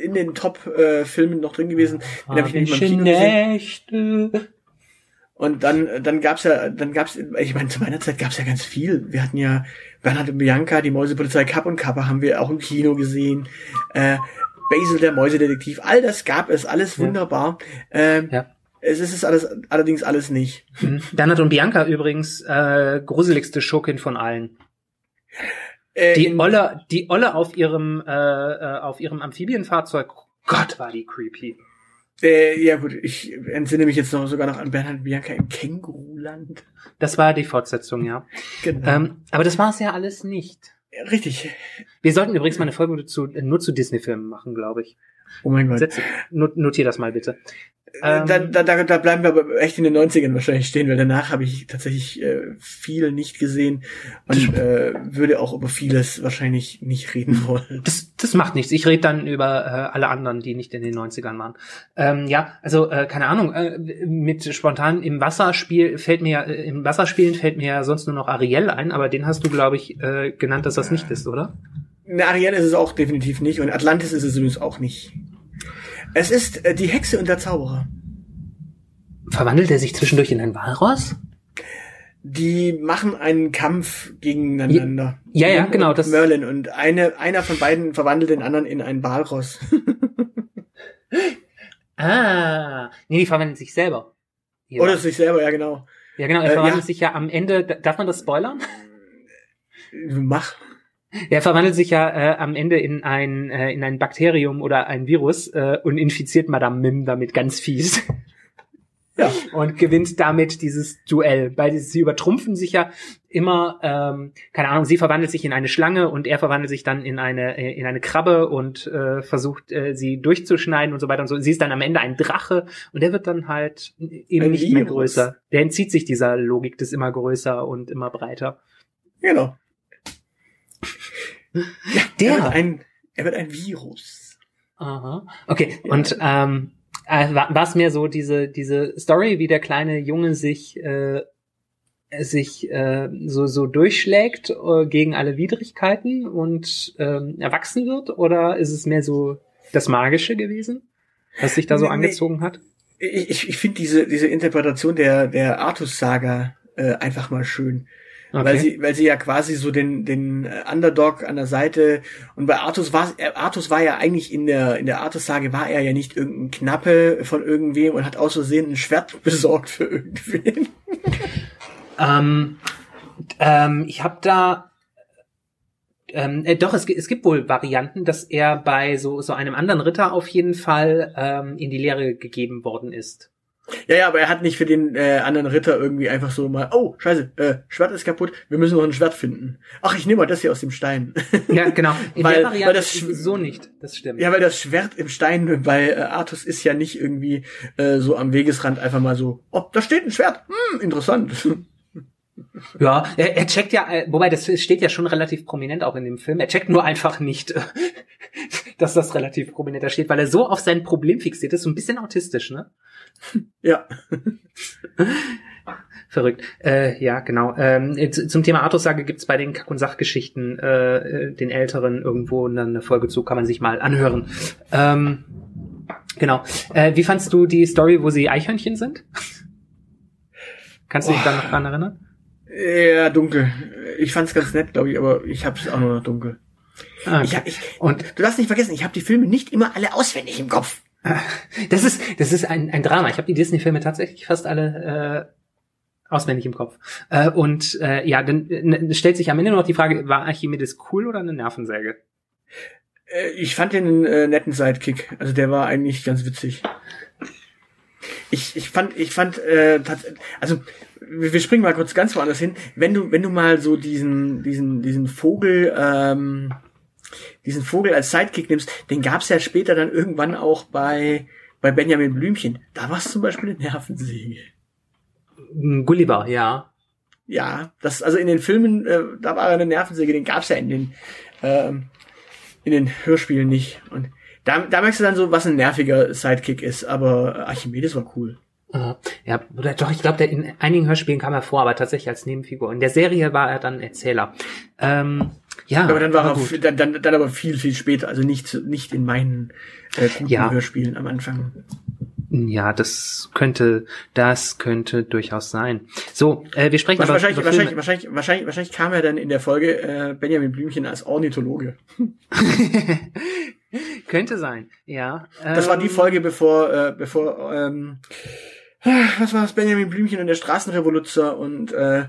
in den Top-Filmen noch drin gewesen. Den habe ich nicht mal im Kino gesehen. Nächte. Und dann, dann gab's ja, dann gab's, ich meine, zu meiner Zeit gab's ja ganz viel. Wir hatten ja Bernhard und Bianca, die Mäusepolizei Kapp und Kappa haben wir auch im Kino gesehen. Äh, Basil, der Mäusedetektiv, all das gab es, alles Ja. wunderbar. Ähm, Ja. Es ist es alles, allerdings alles nicht. Mhm. Bernhard und Bianca übrigens äh, gruseligste Schurkin von allen. Äh, Die Olle, die Olle auf ihrem äh, äh, auf ihrem Amphibienfahrzeug. Gott, war die creepy. Äh, ja gut, ich entsinne mich jetzt noch sogar noch an Bernhard Bianca im Känguruland. Das war die Fortsetzung, ja. Genau. Ähm, aber das war es ja alles nicht. Richtig. Wir sollten übrigens mal eine Folge zu, nur zu Disney-Filmen machen, glaube ich. Oh mein Gott. Setz, not, notier das mal bitte. Äh, da, Ähm, da, da, da bleiben wir aber echt in den 90ern wahrscheinlich stehen, weil danach habe ich tatsächlich äh, viel nicht gesehen und äh, würde auch über vieles wahrscheinlich nicht reden wollen. Das, das macht nichts. Ich rede dann über äh, alle anderen, die nicht in den 90ern waren. Ähm, ja, also äh, keine Ahnung, äh, mit spontan im Wasserspiel fällt mir ja, äh, im Wasserspielen fällt mir ja sonst nur noch Ariel ein, aber den hast du, glaube ich, äh, genannt, dass das nicht ist, oder? Ne, Ariel ist es auch definitiv nicht und Atlantis ist es übrigens auch nicht. Es ist äh, die Hexe und der Zauberer. Verwandelt er sich zwischendurch in ein Walross? Die machen einen Kampf gegeneinander. Ja, ja, genau, das- Merlin und eine, einer von beiden verwandelt den anderen in einen Walross. *laughs* Ah, nee, die verwandeln sich selber. Ja, Oder sich selber, ja genau. ja genau, er äh, verwandelt ja. sich ja am Ende, darf man das spoilern? Mach. Er verwandelt sich ja äh, am Ende in ein, äh, in ein Bakterium oder ein Virus äh, und infiziert Madame Mim damit ganz fies. Ja. Und gewinnt damit dieses Duell. Weil sie übertrumpfen sich ja immer, ähm, keine Ahnung, sie verwandelt sich in eine Schlange und er verwandelt sich dann in eine, äh, in eine Krabbe und äh, versucht, äh, sie durchzuschneiden und so weiter und so. Sie ist dann am Ende ein Drache und der wird dann halt eben Ein nicht mehr Virus. größer. Der entzieht sich dieser Logik des immer größer und immer breiter. Genau. *laughs* Der Er wird ein, er wird ein Virus. Aha. Okay, Ja. und ähm, äh, war es mehr so diese diese Story, wie der kleine Junge sich äh, sich äh, so so durchschlägt äh, gegen alle Widrigkeiten und ähm, erwachsen wird, oder ist es mehr so das Magische gewesen, was sich da so Nee, angezogen hat? Ich, ich, ich finde diese, diese Interpretation der, der Artus-Saga äh, einfach mal schön. Weil sie, weil sie ja quasi so den, den äh, Underdog an der Seite und bei Artus war äh, Artus war ja eigentlich in der in der Artus-Sage war er ja nicht irgendein Knappe von irgendwem und hat aus Versehen ein Schwert *laughs* besorgt für irgendwen. Ähm, ähm, ich habe da ähm, äh, doch, es, es gibt wohl Varianten, dass er bei so, so einem anderen Ritter auf jeden Fall ähm, in die Lehre gegeben worden ist. Ja, ja, aber er hat nicht für den äh, anderen Ritter irgendwie einfach so mal, oh, scheiße, äh, Schwert ist kaputt, wir müssen noch ein Schwert finden. Ach, ich nehme mal das hier aus dem Stein. *laughs* Ja, genau. In Weil- der weil Variante das sch- es so nicht. Das stimmt. ja, weil das Schwert im Stein bei äh, Artus ist ja nicht irgendwie äh, so am Wegesrand einfach mal so, oh, da steht ein Schwert, hm, interessant. *laughs* Ja, er, er checkt ja, äh, wobei das steht ja schon relativ prominent auch in dem Film. Er checkt nur einfach nicht, *laughs* dass das relativ prominent da steht, weil er so auf sein Problem fixiert ist, so ein bisschen autistisch, ne? Ja. *laughs* Verrückt. Äh, ja, genau. Ähm, äh, zu- zum Thema Artussage gibt's bei den Kack- und Sachgeschichten äh, äh, den Älteren irgendwo eine Folge zu, kann man sich mal anhören. Ähm, genau. Äh, wie fandst du die Story, wo sie Eichhörnchen sind? *laughs* Kannst du dich da noch dran erinnern? Ja, dunkel. Ich fand's ganz nett, glaube ich, aber ich hab's auch nur noch dunkel. Ah, Ich, hab- ich, und du darfst nicht vergessen, ich habe die Filme nicht immer alle auswendig im Kopf. *laughs* Das ist, das ist ein, ein Drama. Ich habe die Disney-Filme tatsächlich fast alle äh, auswendig im Kopf. Äh, und äh, ja, dann äh, stellt sich am Ende noch die Frage, war Archimedes cool oder eine Nervensäge? Äh, ich fand den äh, netten Sidekick. Also der war eigentlich ganz witzig. Ich, ich fand, ich fand, äh, also wir springen mal kurz ganz woanders hin. Wenn du, wenn du mal so diesen, diesen, diesen Vogel, ähm, diesen Vogel als Sidekick nimmst, den gab's ja später dann irgendwann auch bei, bei Benjamin Blümchen. Da war es zum Beispiel eine Nervensäge. Gulliver, ja. Ja, das, also in den Filmen, äh, da war eine Nervensäge, den gab's ja in den, ähm, in den Hörspielen nicht. Und da, da merkst du dann so, was ein nerviger Sidekick ist, aber Archimedes war cool. Ja, oder doch, ich glaube, in einigen Hörspielen kam er vor, aber tatsächlich als Nebenfigur. In der Serie war er dann Erzähler. Ähm, ja, aber dann war er gut. Dann, dann, dann aber viel, viel später, also nicht, nicht in meinen äh, guten ja. Hörspielen am Anfang. Ja, das könnte, das könnte durchaus sein. So, äh, wir sprechen wahrscheinlich, aber wahrscheinlich, wahrscheinlich, wahrscheinlich, wahrscheinlich kam er dann in der Folge äh, Benjamin Blümchen als Ornithologe. *laughs* könnte sein, ja. Das war die ähm, Folge, bevor, äh, bevor, ähm, was war das? Benjamin Blümchen und der Straßenrevoluzer und äh,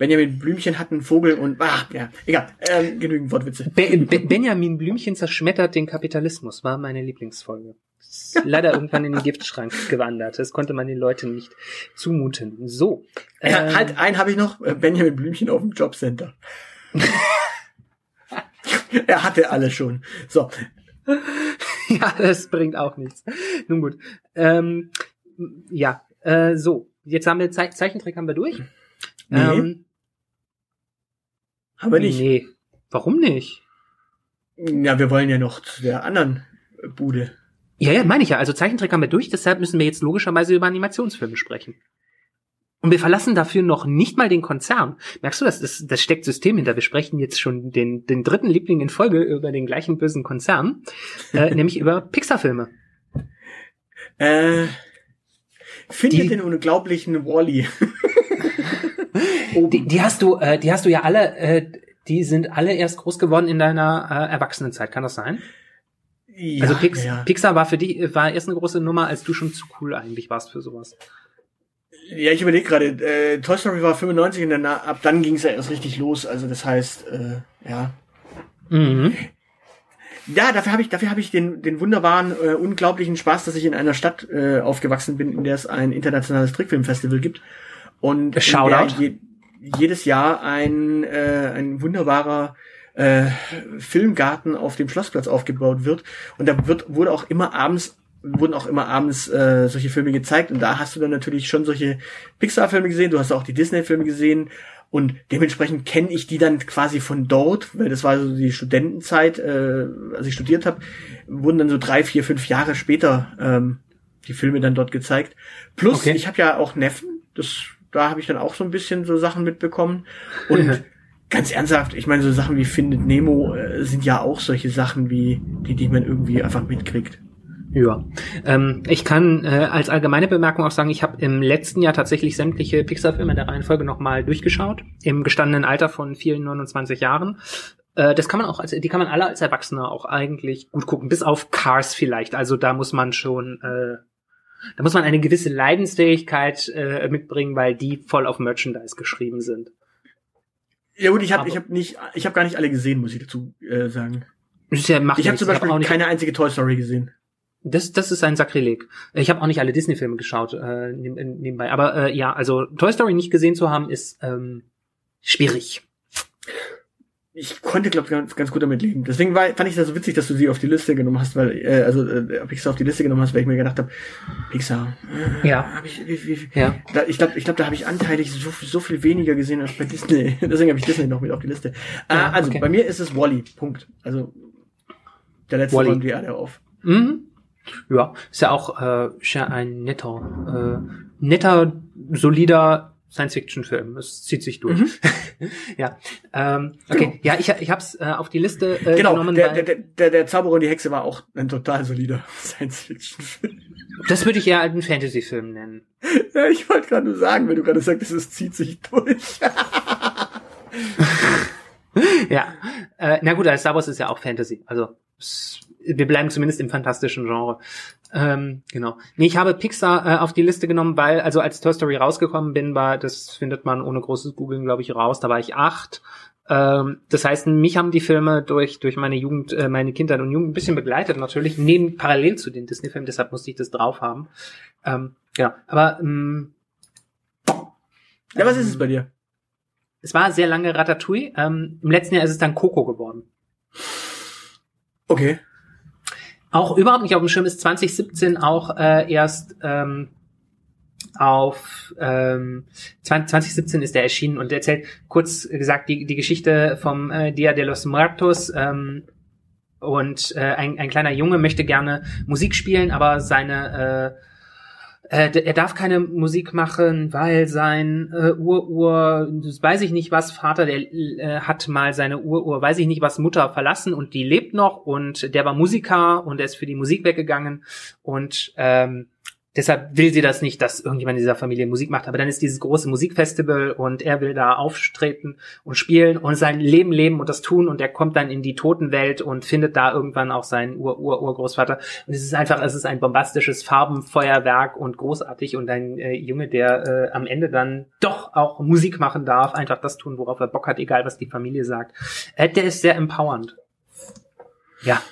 Benjamin Blümchen hat einen Vogel und ah, ja, egal, ähm, genügend Wortwitze. Be Be Benjamin Blümchen zerschmettert den Kapitalismus, war meine Lieblingsfolge. Ist leider irgendwann in den Giftschrank gewandert. Das konnte man den Leuten nicht zumuten. So. Ja, ähm, halt, einen habe ich noch, äh, Benjamin Blümchen auf dem Jobcenter. *laughs* er hatte alle schon. So. *laughs* ja, das bringt auch nichts. Nun gut. Ähm, ja, äh, so. Jetzt haben wir Ze Zeichentrick haben wir durch. Nee. Ähm, haben wir nicht. Nee. Warum nicht? Ja, wir wollen ja noch zu der anderen Bude. Ja, ja, meine ich ja. Also Zeichentrick haben wir durch, deshalb müssen wir jetzt logischerweise über Animationsfilme sprechen. Und wir verlassen dafür noch nicht mal den Konzern. Merkst du, das, das, das steckt System hinter. Wir sprechen jetzt schon den, den dritten Liebling in Folge über den gleichen bösen Konzern, äh, *laughs* nämlich über Pixar-Filme. Äh, findet den unglaublichen Wally. *laughs* die, die hast du, äh, die hast du ja alle, äh, die sind alle erst groß geworden in deiner äh, Erwachsenenzeit. Kann das sein? Ja, also Pix ja. Pixar war für dich war erst eine große Nummer, als du schon zu cool eigentlich warst für sowas. Ja, ich überlege gerade, äh, Toy Story war 95 und dann, ab dann ging es ja erst richtig los. Also das heißt, äh, ja. Mhm. Ja, dafür habe ich, dafür habe ich den, den wunderbaren, äh, unglaublichen Spaß, dass ich in einer Stadt äh, aufgewachsen bin, in der es ein internationales Trickfilmfestival gibt. Und Shoutout. Je, jedes Jahr ein, äh, ein wunderbarer äh, Filmgarten auf dem Schlossplatz aufgebaut wird. Und da wird, wurde auch immer abends wurden auch immer abends äh, solche Filme gezeigt und da hast du dann natürlich schon solche Pixar-Filme gesehen, du hast auch die Disney-Filme gesehen und dementsprechend kenne ich die dann quasi von dort, weil das war so die Studentenzeit, äh, als ich studiert habe, wurden dann so drei, vier, fünf Jahre später ähm, die Filme dann dort gezeigt. Plus, okay. ich habe ja auch Neffen, das da habe ich dann auch so ein bisschen so Sachen mitbekommen und ganz ernsthaft, ich meine, so Sachen wie Findet Nemo äh, sind ja auch solche Sachen wie die, die man irgendwie einfach mitkriegt. Ja, ähm, ich kann äh, als allgemeine Bemerkung auch sagen, ich habe im letzten Jahr tatsächlich sämtliche Pixar-Filme der Reihenfolge nochmal durchgeschaut, im gestandenen Alter von vielen 29 Jahren. Äh, das kann man auch, als, die kann man alle als Erwachsener auch eigentlich gut gucken, bis auf Cars vielleicht. Also da muss man schon, äh, da muss man eine gewisse Leidensfähigkeit äh, mitbringen, weil die voll auf Merchandise geschrieben sind. Ja gut, ich habe ich hab nicht, ich habe gar nicht alle gesehen, muss ich dazu äh, sagen. Ja, ich habe zum Beispiel hab keine einzige Toy Story gesehen. Das, das ist ein Sakrileg. Ich habe auch nicht alle Disney-Filme geschaut äh, nebenbei. Aber äh, ja, also Toy Story nicht gesehen zu haben, ist ähm, schwierig. Ich konnte, glaube ich, ganz, ganz gut damit leben. Deswegen war, fand ich das so witzig, dass du sie auf die Liste genommen hast, weil, äh, also äh, Pixar auf die Liste genommen hast, weil ich mir gedacht habe, Pixar. Äh, ja. Hab ich, wie, wie, ja. Da, ich glaube, ich glaub, da habe ich anteilig so, so viel weniger gesehen als bei Disney. *laughs* Deswegen habe ich Disney noch mit auf die Liste. Äh, ja, also, okay. bei mir ist es Wally. Punkt. Also der letzte Wally. räumt die Erde auf. Mhm. Ja, ist ja auch äh, ein netter, äh, netter, solider Science-Fiction-Film. Es zieht sich durch. Mhm. *laughs* ja. Ähm, okay. Genau. Ja, ich, ich hab's äh, auf die Liste äh, genau. genommen. Der, der, der, der Zauberer und die Hexe war auch ein total solider *laughs* Science-Fiction-Film. Das würde ich eher einen Fantasy-Film nennen. *laughs* Ja, ich wollte gerade nur sagen, wenn du gerade sagst, es zieht sich durch. ja. Äh, na gut, Star Wars ist ja auch Fantasy. Also wir bleiben zumindest im fantastischen Genre. Ähm, genau. Nee, ich habe Pixar äh, auf die Liste genommen, weil, also als Toy Story rausgekommen bin, war, das findet man ohne großes Googlen, glaube ich, raus, da war ich acht. Ähm, das heißt, mich haben die Filme durch, durch meine Jugend, äh, meine Kindheit und Jugend ein bisschen begleitet, natürlich, neben parallel zu den Disney-Filmen, deshalb musste ich das drauf haben. Ähm, ja, aber ähm, Ja, was ist es bei dir? es war sehr lange Ratatouille. Ähm, Im letzten Jahr ist es dann Coco geworden. Okay. Auch überhaupt nicht auf dem Schirm ist 2017 auch äh, erst ähm, auf ähm, 2017 ist er erschienen und erzählt kurz gesagt die, die Geschichte vom äh, Dia de los Muertos ähm, und äh, ein, ein kleiner Junge möchte gerne Musik spielen, aber seine äh, äh, er darf keine Musik machen, weil sein äh, Urur, weiß ich nicht was, Vater, der äh, hat mal seine Urur, weiß ich nicht was, Mutter verlassen und die lebt noch und der war Musiker und er ist für die Musik weggegangen und ähm, deshalb will sie das nicht, dass irgendjemand in dieser Familie Musik macht. Aber dann ist dieses große Musikfestival und er will da auftreten und spielen und sein Leben leben und das tun und er kommt dann in die Totenwelt und findet da irgendwann auch seinen Ur-Ur-Urgroßvater. Und es ist einfach, es ist ein bombastisches Farbenfeuerwerk und großartig und ein äh, Junge, der äh, am Ende dann doch auch Musik machen darf, einfach das tun, worauf er Bock hat, egal was die Familie sagt. Äh, der ist sehr empowernd. Ja.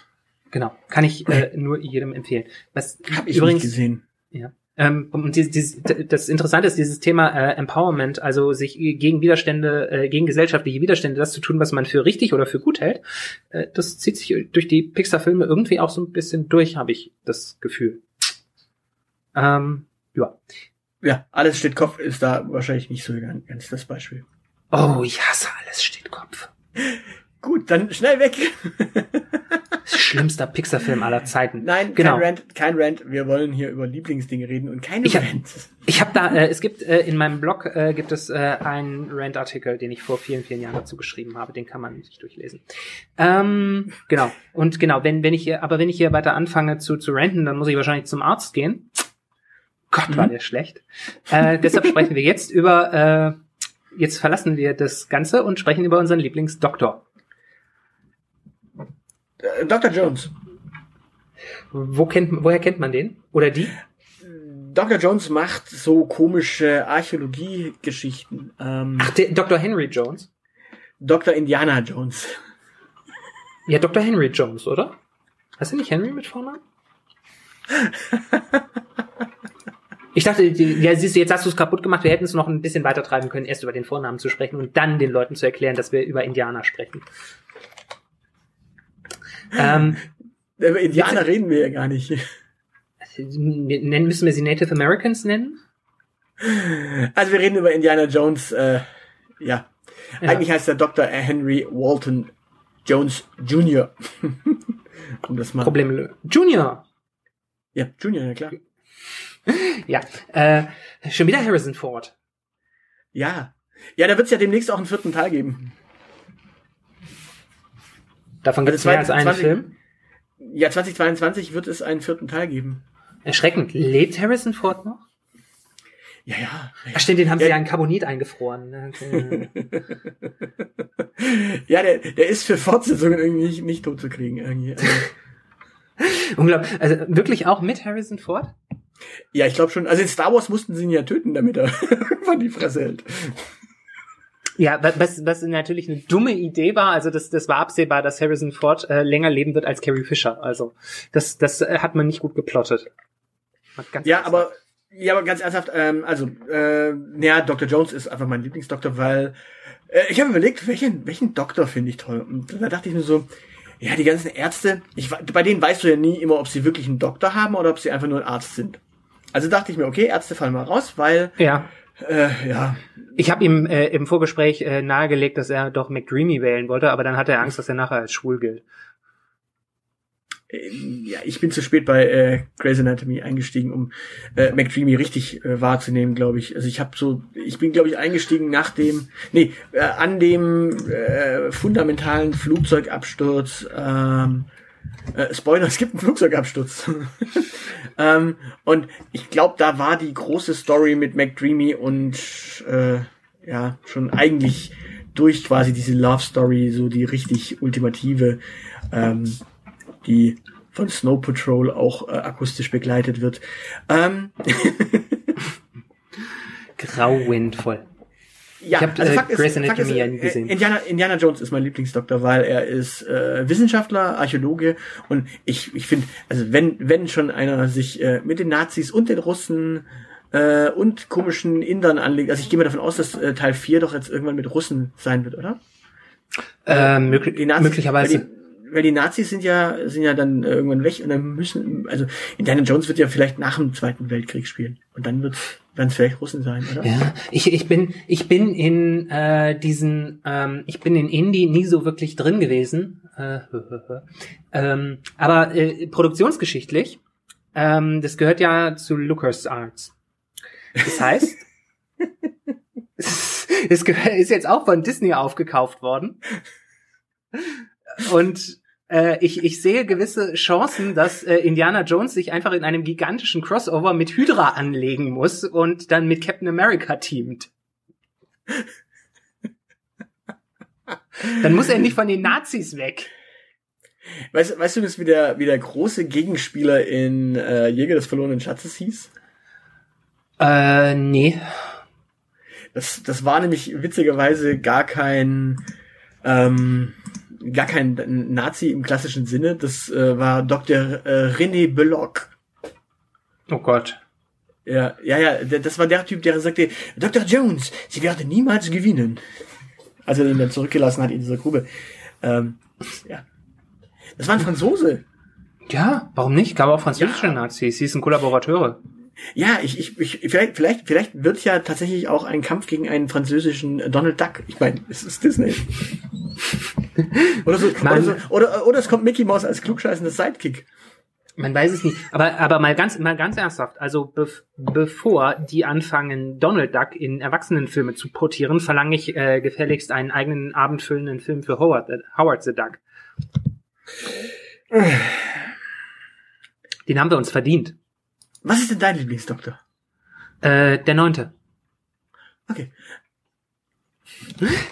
Genau, kann ich äh, nur jedem empfehlen. Was Hab ich übrigens nicht gesehen. Ja. Ähm, und dieses, dieses, das Interessante ist dieses Thema äh, Empowerment, also sich gegen Widerstände, äh, gegen gesellschaftliche Widerstände, das zu tun, was man für richtig oder für gut hält. Äh, das zieht sich durch die Pixar-Filme irgendwie auch so ein bisschen durch, habe ich das Gefühl. Ähm, ja. Ja, alles steht Kopf ist da wahrscheinlich nicht so ganz ganz das Beispiel. Oh, ich hasse alles steht Kopf. *laughs* Gut, dann schnell weg. *laughs* Schlimmster Pixar-Film aller Zeiten. Nein, genau. kein Rant, kein Rant. Wir wollen hier über Lieblingsdinge reden und keine Ich hab- Rants. Ich habe da, äh, es gibt äh, in meinem Blog äh, gibt es äh, einen Rant-Artikel, den ich vor vielen, vielen Jahren dazu geschrieben habe. Den kann man sich durchlesen. Ähm, genau. Und genau, wenn wenn ich hier, aber wenn ich hier weiter anfange zu zu ranten, dann muss ich wahrscheinlich zum Arzt gehen. Gott, war Mhm. der schlecht. Äh, deshalb sprechen wir jetzt über. Äh, jetzt verlassen wir das Ganze und sprechen über unseren Lieblingsdoktor. Äh, Dr. Jones. Wo kennt, woher kennt man den? Oder die? Dr. Jones macht so komische Archäologie-Geschichten. Ähm, Ach, der, Dr. Henry Jones. Dr. Indiana Jones. Ja, Dr. Henry Jones, oder? Hast du nicht Henry mit Vornamen? Ich dachte, ja, siehst du, jetzt hast du es kaputt gemacht. Wir hätten es noch ein bisschen weiter treiben können, erst über den Vornamen zu sprechen und dann den Leuten zu erklären, dass wir über Indianer sprechen. Ähm, Über Indianer reden wir ja gar nicht. nennen, müssen wir sie Native Americans nennen? Also wir reden über Indiana Jones, äh, ja. Ja. Eigentlich heißt er Dr. Henry Walton Jones Jr. *laughs* um das mal. Problem. Junior. Ja, Junior, ja klar. *laughs* Ja. Äh, schon wieder Harrison Ford. Ja. Ja, da wird es ja demnächst auch einen vierten Teil geben. Davon gibt es Also mehr als einen 20 Film. Ja, 2022 wird es einen vierten Teil geben. Erschreckend. Lebt Harrison Ford noch? Ja, ja. Ach stimmt, den haben sie Ja. ja in Carbonit eingefroren. ne? *laughs* Ja, der, der ist für Fortsetzungen irgendwie nicht, nicht tot zu kriegen. Irgendwie. Also, *laughs* Unglaublich. Also wirklich auch mit Harrison Ford? ja, ich glaube schon. Also in Star Wars mussten sie ihn ja töten, damit er *laughs* irgendwann die Fresse hält. Ja, wa- was, was natürlich eine dumme Idee war, also das, das war absehbar, dass Harrison Ford äh, länger leben wird als Carrie Fisher. Also das, das äh, hat man nicht gut geplottet. Ganz Ja, ernsthaft. aber ja, aber ganz ernsthaft, ähm, also, äh, ja, Dr. Jones ist einfach mein Lieblingsdoktor, weil äh, ich habe überlegt, welchen, welchen Doktor finde ich toll. Und da dachte ich mir so, ja, die ganzen Ärzte, ich, bei denen weißt du ja nie immer, ob sie wirklich einen Doktor haben oder ob sie einfach nur ein Arzt sind. Also dachte ich mir, okay, Ärzte fallen mal raus, weil, Ja, äh, ja, ich habe ihm äh, im Vorgespräch äh, nahegelegt, dass er doch McDreamy wählen wollte, aber dann hatte er Angst, dass er nachher als schwul gilt. äh, ja, ich bin zu spät bei äh, Grey's Anatomy eingestiegen, um äh, McDreamy richtig äh, wahrzunehmen, glaube ich. Also ich habe so, ich bin, glaube ich, eingestiegen nach dem, nee, äh, an dem äh, fundamentalen Flugzeugabsturz. Ähm, äh, Spoiler, es gibt einen Flugzeugabsturz. *laughs* ähm, und ich glaube, da war die große Story mit McDreamy und äh, ja, schon eigentlich durch quasi diese Love Story, so die richtig ultimative, ähm, die von Snow Patrol auch äh, akustisch begleitet wird. Ähm, *laughs* Grauenvoll. Ja, ich habe also äh, Fakt ist, Grey's Anatomy ja äh, nie gesehen. Indiana, Indiana Jones ist mein Lieblingsdoktor, weil er ist äh, Wissenschaftler, Archäologe und ich, ich finde, also wenn, wenn schon einer sich äh, mit den Nazis und den Russen äh, und komischen Indern anlegt, also ich gehe mal davon aus, dass äh, Teil 4 doch jetzt irgendwann mit Russen sein wird, oder? äh, möglich, Die Nazis, möglicherweise. Weil die, weil die Nazis sind ja, sind ja dann äh, irgendwann weg und dann müssen, also Indiana Jones wird ja vielleicht nach dem Zweiten Weltkrieg spielen und dann wird werden vielleicht Russen sein, oder? Ja, ich, ich bin ich bin in äh, diesen ähm, ich bin in Indie nie so wirklich drin gewesen, äh, *laughs* ähm, aber äh, produktionsgeschichtlich, ähm, das gehört ja zu LucasArts. Das heißt, *laughs* *laughs* es ist jetzt auch von Disney aufgekauft worden und äh, ich, ich sehe gewisse Chancen, dass äh, Indiana Jones sich einfach in einem gigantischen Crossover mit Hydra anlegen muss und dann mit Captain America teamt. Dann muss er nicht von den Nazis weg. Weißt, weißt du, wie der, wie der große Gegenspieler in äh, Jäger des verlorenen Schatzes hieß? Äh, nee. Das, das war nämlich witzigerweise gar kein ähm, gar kein Nazi im klassischen Sinne. Das äh, war Dr. Äh, René Belloc. Oh Gott. Ja, ja, ja, das war der Typ, der sagte, Dr. Jones, Sie werden niemals gewinnen. Als er ihn dann zurückgelassen hat in dieser Grube. Ähm, ja. Das war ein Franzose. Ja, warum nicht? Gab auch französische Ja. Nazis, sie sind Kollaborateure. Ja, ich, ich, ich vielleicht, vielleicht, vielleicht wird ja tatsächlich auch ein Kampf gegen einen französischen Donald Duck. Ich meine, es ist Disney. *laughs* oder so, oder, so oder, oder es kommt Mickey Mouse als klugscheißender Sidekick. Man weiß es nicht. Aber, aber mal ganz, mal ganz ernsthaft. Also bev bevor die anfangen, Donald Duck in Erwachsenenfilme zu portieren, verlange ich äh, gefälligst einen eigenen abendfüllenden Film für Howard, äh, Howard the Duck. *sighs* Den haben wir uns verdient. Was ist denn dein Lieblingsdoktor? Äh, der neunte. Okay.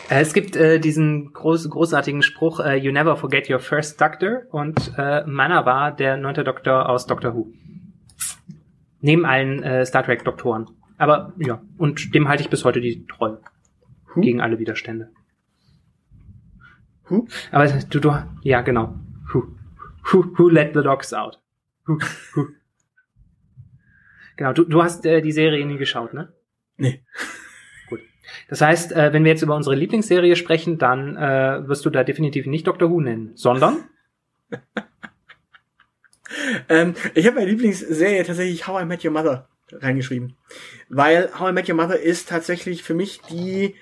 Äh, es gibt äh, diesen groß, großartigen Spruch, äh, You never forget your first Doctor. Und äh, meiner war der neunte Doktor aus Doctor Who. Neben allen äh, Star Trek Doktoren. Aber ja, und dem halte ich bis heute die Treue. Who? Gegen alle Widerstände. Who? Aber du, du, ja, genau. Who, who, who let the dogs out? Who, who. Genau, du, du hast äh, die Serie nie geschaut, ne? Nee. *laughs* Gut. Das heißt, äh, wenn wir jetzt über unsere Lieblingsserie sprechen, dann äh, wirst du da definitiv nicht Doctor Who nennen, sondern *laughs* Ähm, ich habe meine Lieblingsserie tatsächlich How I Met Your Mother reingeschrieben. Weil How I Met Your Mother ist tatsächlich für mich die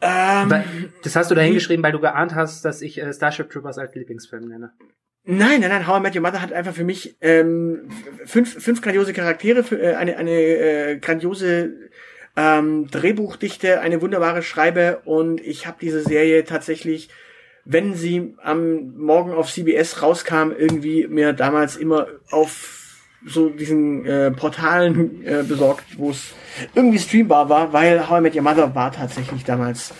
ähm, das hast du da hingeschrieben, weil du geahnt hast, dass ich äh, Starship Troopers als Lieblingsfilm nenne. Nein, nein, nein, How I Met Your Mother hat einfach für mich ähm, fünf, fünf grandiose Charaktere, für, äh, eine, eine äh, grandiose ähm, Drehbuchdichte, eine wunderbare Schreibe und ich habe diese Serie tatsächlich, wenn sie am Morgen auf CBS rauskam, irgendwie mir damals immer auf so diesen äh, Portalen äh, besorgt, wo es irgendwie streambar war, weil How I Met Your Mother war tatsächlich damals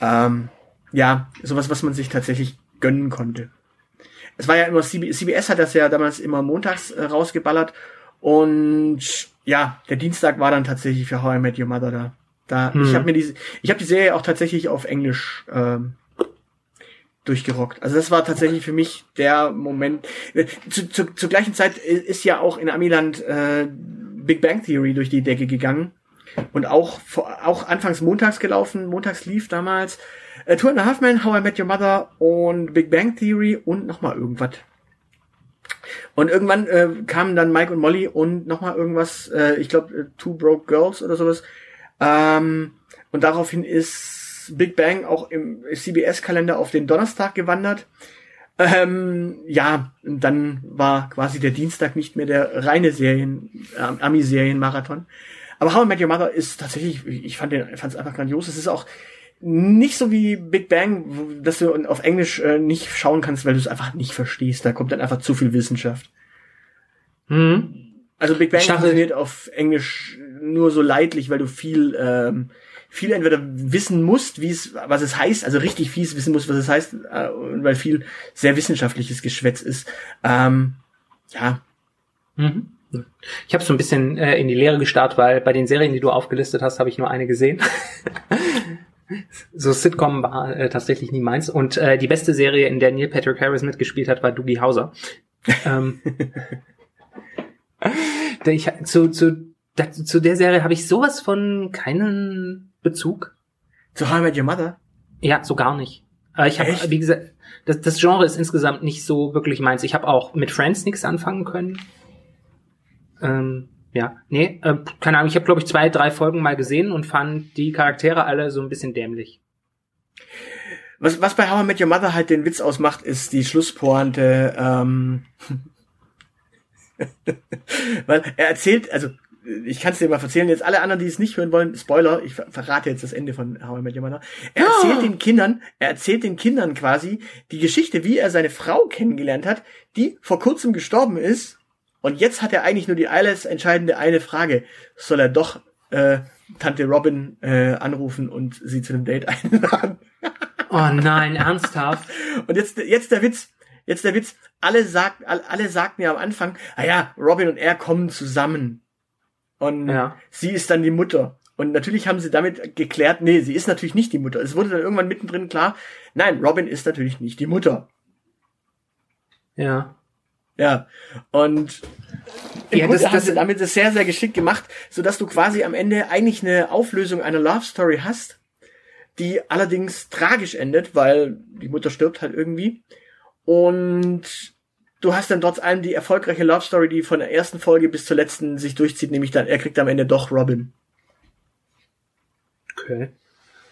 ähm, ja sowas, was man sich tatsächlich gönnen konnte es war ja immer CB CBS hat das ja damals immer montags äh, rausgeballert und ja, der Dienstag war dann tatsächlich für How I Met Your Mother da. Da Hm. ich habe mir diese ich habe die Serie auch tatsächlich auf Englisch ähm, durchgerockt. Also das war tatsächlich für mich der Moment. Äh, Zu, zu, zur gleichen Zeit i- ist ja auch in Amiland äh, Big Bang Theory durch die Decke gegangen und auch auch anfangs montags gelaufen. Montags lief damals äh, Two and a Half Men, How I Met Your Mother und Big Bang Theory und nochmal irgendwas. Und irgendwann äh, kamen dann Mike und Molly und nochmal irgendwas, äh, ich glaube äh, Two Broke Girls oder sowas. Ähm, und daraufhin ist Big Bang auch im CBS-Kalender auf den Donnerstag gewandert. Ähm, ja, dann war quasi der Dienstag nicht mehr der reine Serien, äh, Ami-Serien-Marathon. Aber How I Met Your Mother ist tatsächlich, ich fand den, fand es einfach grandios. Es ist auch nicht so wie Big Bang, dass du auf Englisch äh, nicht schauen kannst, weil du es einfach nicht verstehst. Da kommt dann einfach zu viel Wissenschaft. Hm? Also Big Bang dachte- funktioniert auf Englisch nur so leidlich, weil du viel, ähm, viel entweder wissen musst, wie es, was es heißt, also richtig fies wissen musst, was es heißt, äh, und weil viel sehr wissenschaftliches Geschwätz ist. Ähm, ja, Mhm. Ich habe so ein bisschen äh, in die Lehre gestarrt, weil bei den Serien, die du aufgelistet hast, habe ich nur eine gesehen. *laughs* so Sitcom war äh, tatsächlich nie meins. Und äh, die beste Serie, in der Neil Patrick Harris mitgespielt hat, war Doogie Hauser. ähm, *laughs* ich, zu, zu, zu der Serie habe ich sowas von keinen Bezug. Zu How I Met Your Mother? Ja, so gar nicht. Äh, ich habe, wie gesagt, das, das Genre ist insgesamt nicht so wirklich meins. Ich habe auch mit Friends nichts anfangen können. Ähm, ja, nee, äh, keine Ahnung. Ich habe, glaube ich, zwei, drei Folgen mal gesehen und fand die Charaktere alle so ein bisschen dämlich. Was, was bei How I Met Your Mother halt den Witz ausmacht, ist die Schlusspointe. Ähm *laughs* Weil er erzählt, also ich kann es dir mal erzählen, jetzt alle anderen, die es nicht hören wollen, Spoiler, ich verrate jetzt das Ende von How I Met Your Mother. Er erzählt oh. den Kindern, er erzählt den Kindern quasi die Geschichte, wie er seine Frau kennengelernt hat, die vor kurzem gestorben ist. Und jetzt hat er eigentlich nur die alles entscheidende eine Frage. Soll er doch äh, Tante Robin äh, anrufen und sie zu einem Date *laughs* einladen? oh nein, ernsthaft? *laughs* Und jetzt, jetzt der Witz. Jetzt der Witz. Alle, sagt, alle, alle sagten ja am Anfang, ah ja, Robin und er kommen zusammen. Und ja. sie ist dann die Mutter. Und natürlich haben sie damit geklärt, nee, sie ist natürlich nicht die Mutter. Es wurde dann irgendwann mittendrin klar, nein, Robin ist natürlich nicht die Mutter. Ja. Ja. Und ja, Grunde das, sie damit das sehr, sehr geschickt gemacht, so dass du quasi am Ende eigentlich eine Auflösung einer Love Story hast, die allerdings tragisch endet, weil die Mutter stirbt halt irgendwie. Und du hast dann trotz allem die erfolgreiche Love Story, die von der ersten Folge bis zur letzten sich durchzieht, nämlich dann, er kriegt am Ende doch Robin. Okay.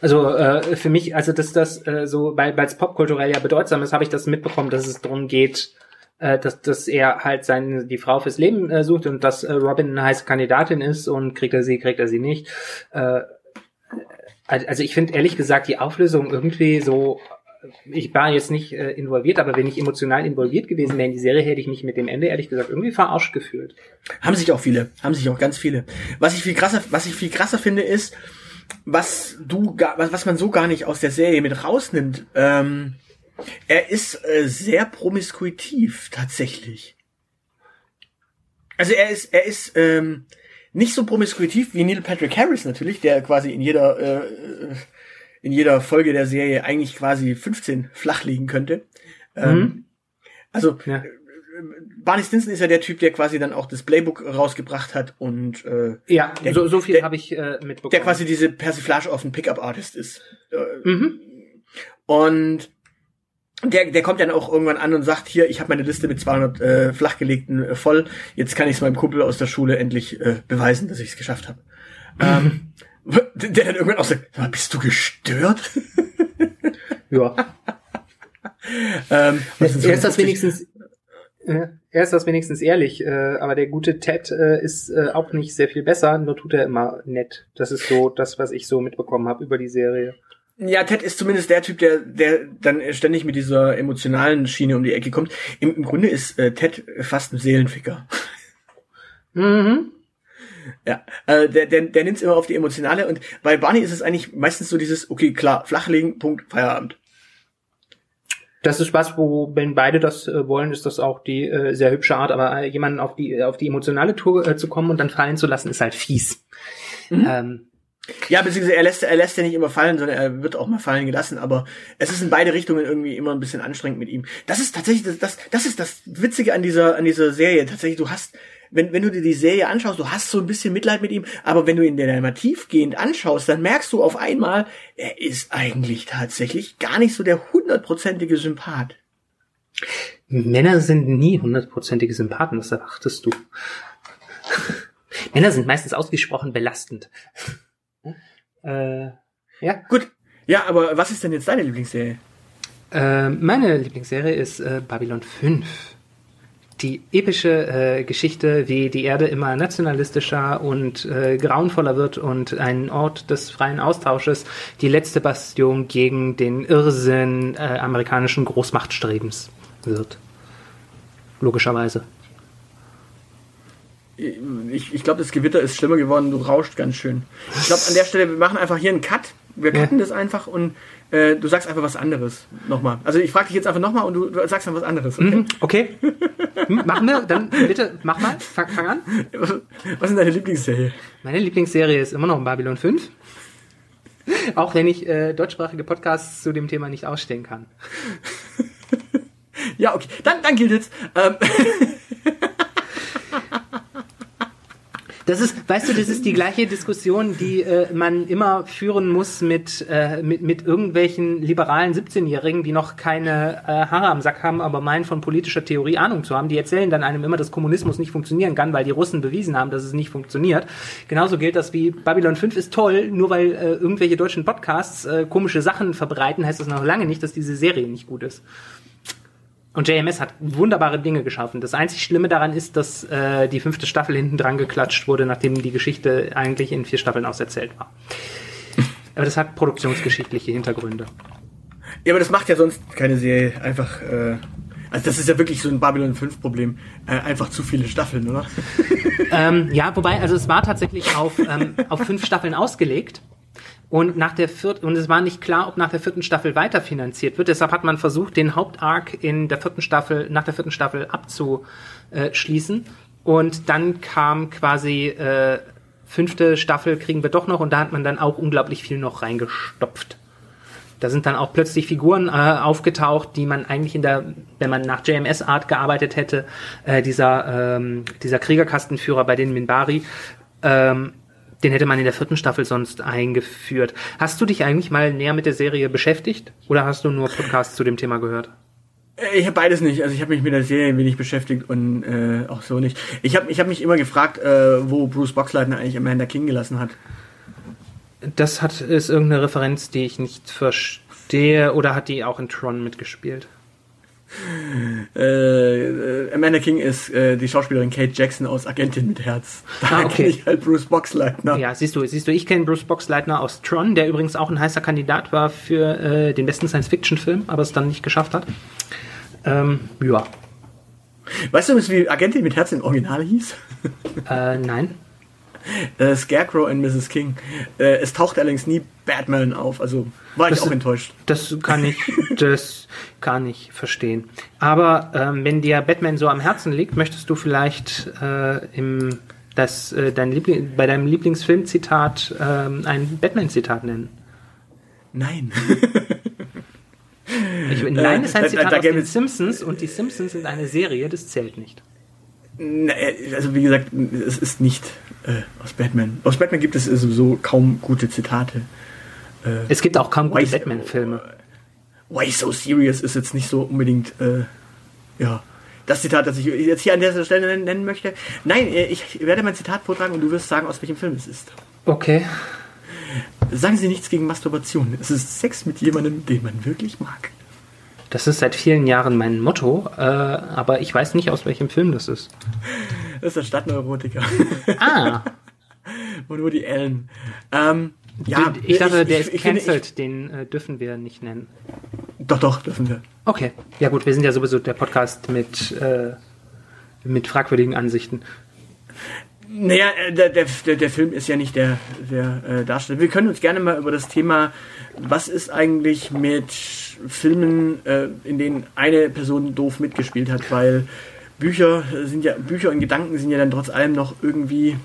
Also äh, für mich, also dass das äh, so, weil es popkulturell ja bedeutsam ist, habe ich das mitbekommen, dass es darum geht, äh, dass, dass er halt seine die Frau fürs Leben äh, sucht und dass äh, Robin eine heiße Kandidatin ist und kriegt er sie, kriegt er sie nicht. Äh, also ich finde ehrlich gesagt die Auflösung irgendwie so ich war jetzt nicht äh, involviert, aber wenn ich emotional involviert gewesen wäre in die Serie, hätte ich mich mit dem Ende ehrlich gesagt irgendwie verarscht gefühlt. Haben sich auch viele, haben sich auch ganz viele. Was ich viel krasser, was ich viel krasser finde, ist, was du, was, man so gar nicht aus der Serie mit rausnimmt. Ähm, er ist äh, sehr promiskuitiv tatsächlich. Also er ist, er ist ähm, nicht so promiskuitiv wie Neil Patrick Harris natürlich, der quasi in jeder äh, in jeder Folge der Serie eigentlich quasi 15 flach liegen könnte. Ähm, mhm. Ähm, also ja. Barney Stinson ist ja der Typ, der quasi dann auch das Playbook rausgebracht hat und äh, ja, der, so, so viel habe ich äh, mitbekommen. Der quasi diese Persiflage auf ein Pickup-Artist ist. Äh, mhm. Und der, der kommt dann auch irgendwann an und sagt, hier, ich habe meine Liste mit 200 äh, flachgelegten äh, voll, jetzt kann ich es meinem Kumpel aus der Schule endlich äh, beweisen, dass ich es geschafft habe. ähm, *laughs* Der dann irgendwann auch sagt, bist du gestört? *laughs* ja. ähm, er, so ist das wenigstens, äh, er ist das wenigstens ehrlich, äh, aber der gute Ted äh, ist äh, auch nicht sehr viel besser, nur tut er immer nett. Das ist so das, was ich so mitbekommen habe über die Serie. Ja, Ted ist zumindest der Typ, der, der dann ständig mit dieser emotionalen Schiene um die Ecke kommt. Im, im Grunde ist äh, Ted fast ein Seelenficker. *laughs* Mhm. Ja, äh, der, der, der nimmt es immer auf die emotionale und bei Barney ist es eigentlich meistens so dieses, okay, klar, flachlegen, Punkt, Feierabend. Das ist was, wo, wenn beide das äh, wollen, ist das auch die äh, sehr hübsche Art, aber äh, jemanden auf die, auf die emotionale Tour äh, zu kommen und dann fallen zu lassen, ist halt fies. Mhm. Ähm, ja, beziehungsweise er lässt, er lässt ja nicht immer fallen, sondern er wird auch mal fallen gelassen, aber es ist in beide Richtungen irgendwie immer ein bisschen anstrengend mit ihm. Das ist tatsächlich, das, das, das ist das Witzige an dieser, an dieser Serie. Tatsächlich, du hast, wenn, wenn du dir die Serie anschaust, du hast so ein bisschen Mitleid mit ihm, aber wenn du ihn dann mal tiefgehend anschaust, dann merkst du auf einmal, er ist eigentlich tatsächlich gar nicht so der hundertprozentige Sympath. Männer sind nie hundertprozentige Sympathen, was erwartest du? *laughs* Männer sind meistens ausgesprochen belastend. Äh, ja. Gut. Ja, aber was ist denn jetzt deine Lieblingsserie? Äh, meine Lieblingsserie ist äh, Babylon 5 die epische äh, Geschichte, wie die Erde immer nationalistischer und äh, grauenvoller wird und ein Ort des freien Austausches die letzte Bastion gegen den Irrsinn äh, amerikanischen Großmachtstrebens wird. Logischerweise. Ich, ich glaube, das Gewitter ist schlimmer geworden. Du rauscht ganz schön. Ich glaube, an der Stelle, wir machen einfach hier einen Cut. Wir cutten ja. das einfach und äh, du sagst einfach was anderes nochmal. Also ich frage dich jetzt einfach nochmal und du, du sagst dann was anderes. Okay. Mhm, okay. Hm, Machen wir, dann bitte, mach mal, fang, fang an. Was ist deine Lieblingsserie? Meine Lieblingsserie ist immer noch Babylon 5. Auch wenn ich äh, deutschsprachige Podcasts zu dem Thema nicht ausstehen kann. *laughs* Ja, okay. Dann, dann gilt es. Ähm, *laughs* Das ist, weißt du, das ist die gleiche Diskussion, die äh, man immer führen muss mit, äh, mit, mit irgendwelchen liberalen 17-Jährigen, die noch keine äh, Haare am Sack haben, aber meinen von politischer Theorie Ahnung zu haben. Die erzählen dann einem immer, dass Kommunismus nicht funktionieren kann, weil die Russen bewiesen haben, dass es nicht funktioniert. Genauso gilt das wie Babylon 5 ist toll, nur weil äh, irgendwelche deutschen Podcasts äh, komische Sachen verbreiten, heißt das noch lange nicht, dass diese Serie nicht gut ist. Und JMS hat wunderbare Dinge geschaffen. Das einzig Schlimme daran ist, dass äh, die fünfte Staffel hinten dran geklatscht wurde, nachdem die Geschichte eigentlich in vier Staffeln auserzählt war. *laughs* Aber das hat produktionsgeschichtliche Hintergründe. ja, aber das macht ja sonst keine Serie. Einfach, äh, also das ist ja wirklich so ein Babylon 5 Problem. Äh, einfach zu viele Staffeln, oder? *laughs* Ähm, ja, wobei, also es war tatsächlich auf, ähm, auf fünf Staffeln ausgelegt. Und nach der vierten, und es war nicht klar, ob nach der vierten Staffel weiterfinanziert wird. Deshalb hat man versucht, den Hauptarc in der vierten Staffel, nach der vierten Staffel abzuschließen. Und dann kam quasi äh, fünfte Staffel kriegen wir doch noch und da hat man dann auch unglaublich viel noch reingestopft. Da sind dann auch plötzlich Figuren äh, aufgetaucht, die man eigentlich in der, wenn man nach JMS Art gearbeitet hätte, äh, dieser ähm, dieser Kriegerkastenführer bei den Minbari, ähm, den hätte man in der vierten Staffel sonst eingeführt. Hast du dich eigentlich mal näher mit der Serie beschäftigt oder hast du nur Podcasts zu dem Thema gehört? Äh, Ich habe beides nicht. Also ich habe mich mit der Serie ein wenig beschäftigt und äh, auch so nicht. Ich habe ich hab mich immer gefragt, äh, wo Bruce Boxleitner eigentlich Amanda King gelassen hat. Das hat ist irgendeine Referenz, die ich nicht verstehe oder hat die auch in Tron mitgespielt? Äh, äh, Amanda King ist äh, die Schauspielerin Kate Jackson aus Agentin mit Herz. Da Ah, okay. kenn ich halt Bruce Boxleitner. Ja, siehst du, siehst du, ich kenne Bruce Boxleitner aus Tron, der übrigens auch ein heißer Kandidat war für äh, den besten Science-Fiction-Film, aber es dann nicht geschafft hat. Ähm, ja, Weißt du, wie Agentin mit Herz im Original hieß? äh, nein. Äh, Scarecrow und Mrs. King. Äh, es taucht allerdings nie Batman auf, also war ich Das- auch enttäuscht. Das kann ich, das kann ich verstehen. Aber ähm, wenn dir Batman so am Herzen liegt, möchtest du vielleicht äh, im das, äh, dein Liebling, bei deinem Lieblingsfilmzitat ähm, ein Batman-Zitat nennen? Nein. Ich, nein, ist ein da- Zitat da aus gäbe den Simpsons und die Simpsons sind eine Serie, das zählt nicht. Nee, Also wie gesagt, es ist nicht äh, aus Batman. Aus Batman gibt es sowieso kaum gute Zitate. Es gibt auch kaum gute Batman-Filme. Why so serious ist jetzt nicht so unbedingt, äh, ja, das Zitat, das ich jetzt hier an dieser Stelle nennen, möchte. Nein, äh, ich werde mein Zitat vortragen und du wirst sagen, aus welchem Film es ist. Okay. Sagen Sie nichts gegen Masturbation. Es ist Sex mit jemandem, den man wirklich mag. Das ist seit vielen Jahren mein Motto, äh, aber ich weiß nicht, aus welchem Film das ist. Das ist der Stadtneurotiker. Ah, *laughs* und Woody Allen. Ähm, ja, ich dachte, der ich- ist ich cancelled, den äh, dürfen wir nicht nennen. Doch, doch, dürfen wir. Okay, ja gut, wir sind ja sowieso der Podcast mit, äh, mit fragwürdigen Ansichten. Naja, äh, der, der, der, Film ist ja nicht der, der äh, Darsteller. Wir können uns gerne mal über das Thema, was ist eigentlich mit Filmen, äh, in denen eine Person doof mitgespielt hat, weil Bücher sind ja, Bücher und Gedanken sind ja dann trotz allem noch irgendwie,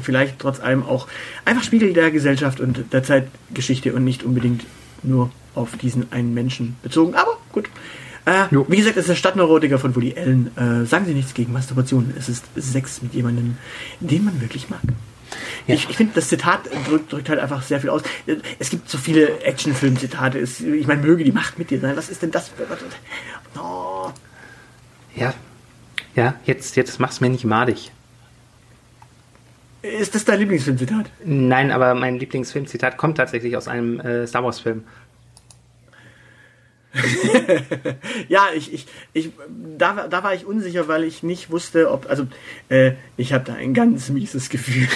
vielleicht trotz allem auch einfach Spiegel der Gesellschaft und der Zeitgeschichte und nicht unbedingt nur auf diesen einen Menschen bezogen. Aber gut. Äh, wie gesagt, es ist der Stadtneurotiker von Woody Allen. Äh, sagen Sie nichts gegen Masturbation. Es ist Sex mit jemandem, den man wirklich mag. Ja. Ich, ich finde, das Zitat drückt, drückt halt einfach sehr viel aus. Es gibt so viele Actionfilm-Zitate. Ich meine, möge die Macht mit dir sein. Was ist denn das. Oh. Ja, ja, jetzt, jetzt mach's mir nicht madig. Ist das dein Lieblingsfilmzitat? Nein, aber mein Lieblingsfilmzitat kommt tatsächlich aus einem äh, Star Wars Film. *laughs* Ja, ich, ich, ich, da, war- da war ich unsicher, weil ich nicht wusste, ob, also, äh, ich habe da ein ganz mieses Gefühl.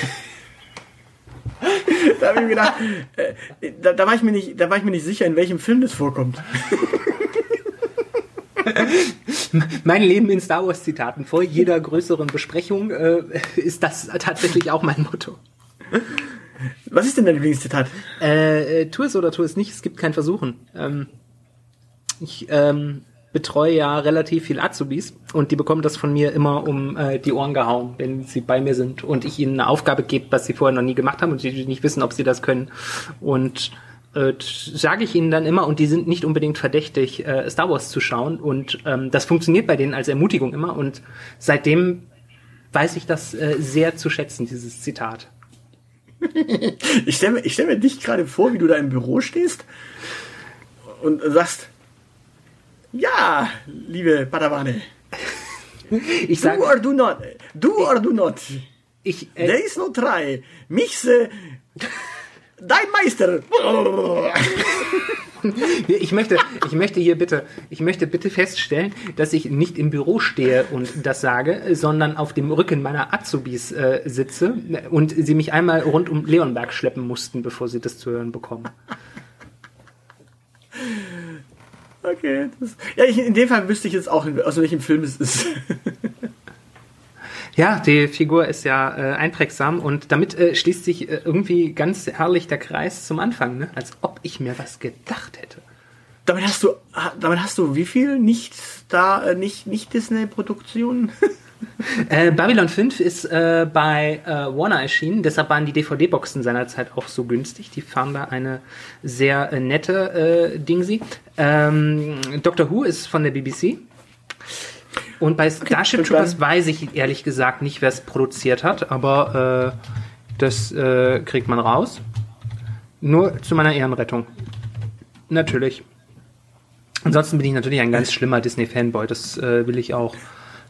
*laughs* da habe ich mir gedacht, äh, da, da war ich mir nicht, da war ich mir nicht sicher, in welchem Film das vorkommt. *laughs* Mein Leben in Star Wars Zitaten. Vor jeder größeren Besprechung äh, ist das tatsächlich auch mein Motto. Was ist denn dein Lieblingszitat? Äh, äh, tu es oder tu es nicht, es gibt kein Versuchen. Ähm, ich ähm, betreue ja relativ viel Azubis und die bekommen das von mir immer um äh, die Ohren gehauen, wenn sie bei mir sind und ich ihnen eine Aufgabe gebe, was sie vorher noch nie gemacht haben und sie nicht wissen, ob sie das können. Und äh, sage ich ihnen dann immer, und die sind nicht unbedingt verdächtig, äh, Star Wars zu schauen. Und ähm, das funktioniert bei denen als Ermutigung immer. Und seitdem weiß ich das äh, sehr zu schätzen, dieses Zitat. *laughs* ich stelle mir, stell mir dich gerade vor, wie du da im Büro stehst und sagst, ja, liebe Padawane. *laughs* Ich sag, do or do not. Do or do not. Ich, äh, There is no try. Mixe. Dein Meister. *laughs* ich möchte, ich möchte hier bitte, ich möchte bitte feststellen, dass ich nicht im Büro stehe und das sage, sondern auf dem Rücken meiner Azubis äh, sitze und sie mich einmal rund um Leonberg schleppen mussten, bevor sie das zu hören bekommen. Okay. Das, ja, ich, in dem Fall wüsste ich jetzt auch, aus welchem Film es ist. *laughs* Ja, die Figur ist ja äh, einprägsam und damit äh, schließt sich äh, irgendwie ganz herrlich der Kreis zum Anfang, ne? als ob ich mir was gedacht hätte. Damit hast du, damit hast du wie viel nicht da, äh, nicht, nicht Disney-Produktionen? *laughs* äh, Babylon 5 ist äh, bei äh, Warner erschienen, deshalb waren die DVD-Boxen seinerzeit auch so günstig. Die fahren da eine sehr äh, nette äh, Dingsi. Ähm, Doctor Who ist von der BBC. Und bei Starship okay, Troopers weiß ich ehrlich gesagt nicht, wer es produziert hat, aber äh, das kriegt man raus. Nur zu meiner Ehrenrettung. Natürlich. Ansonsten bin ich natürlich ein ganz schlimmer Disney-Fanboy. Das will ich auch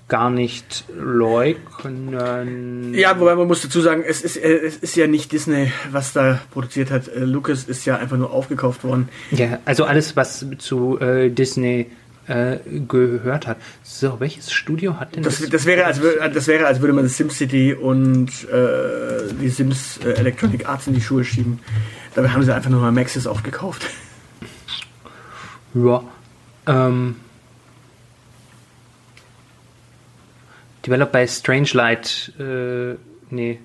gar nicht leugnen. Ja, wobei man muss dazu sagen, es ist, äh, es ist ja nicht Disney, was da produziert hat. Äh, Lucas ist ja einfach nur aufgekauft worden. Ja, also alles, was zu äh, Disney äh, gehört hat. So, welches Studio hat denn das? Das, das wäre, als, das wäre, als würde man SimCity und äh, die Sims Electronic Arts in die Schuhe schieben. Dabei haben sie einfach nur mal Maxis aufgekauft. Ja. Ähm, Developed by Strangelight. Äh, nee.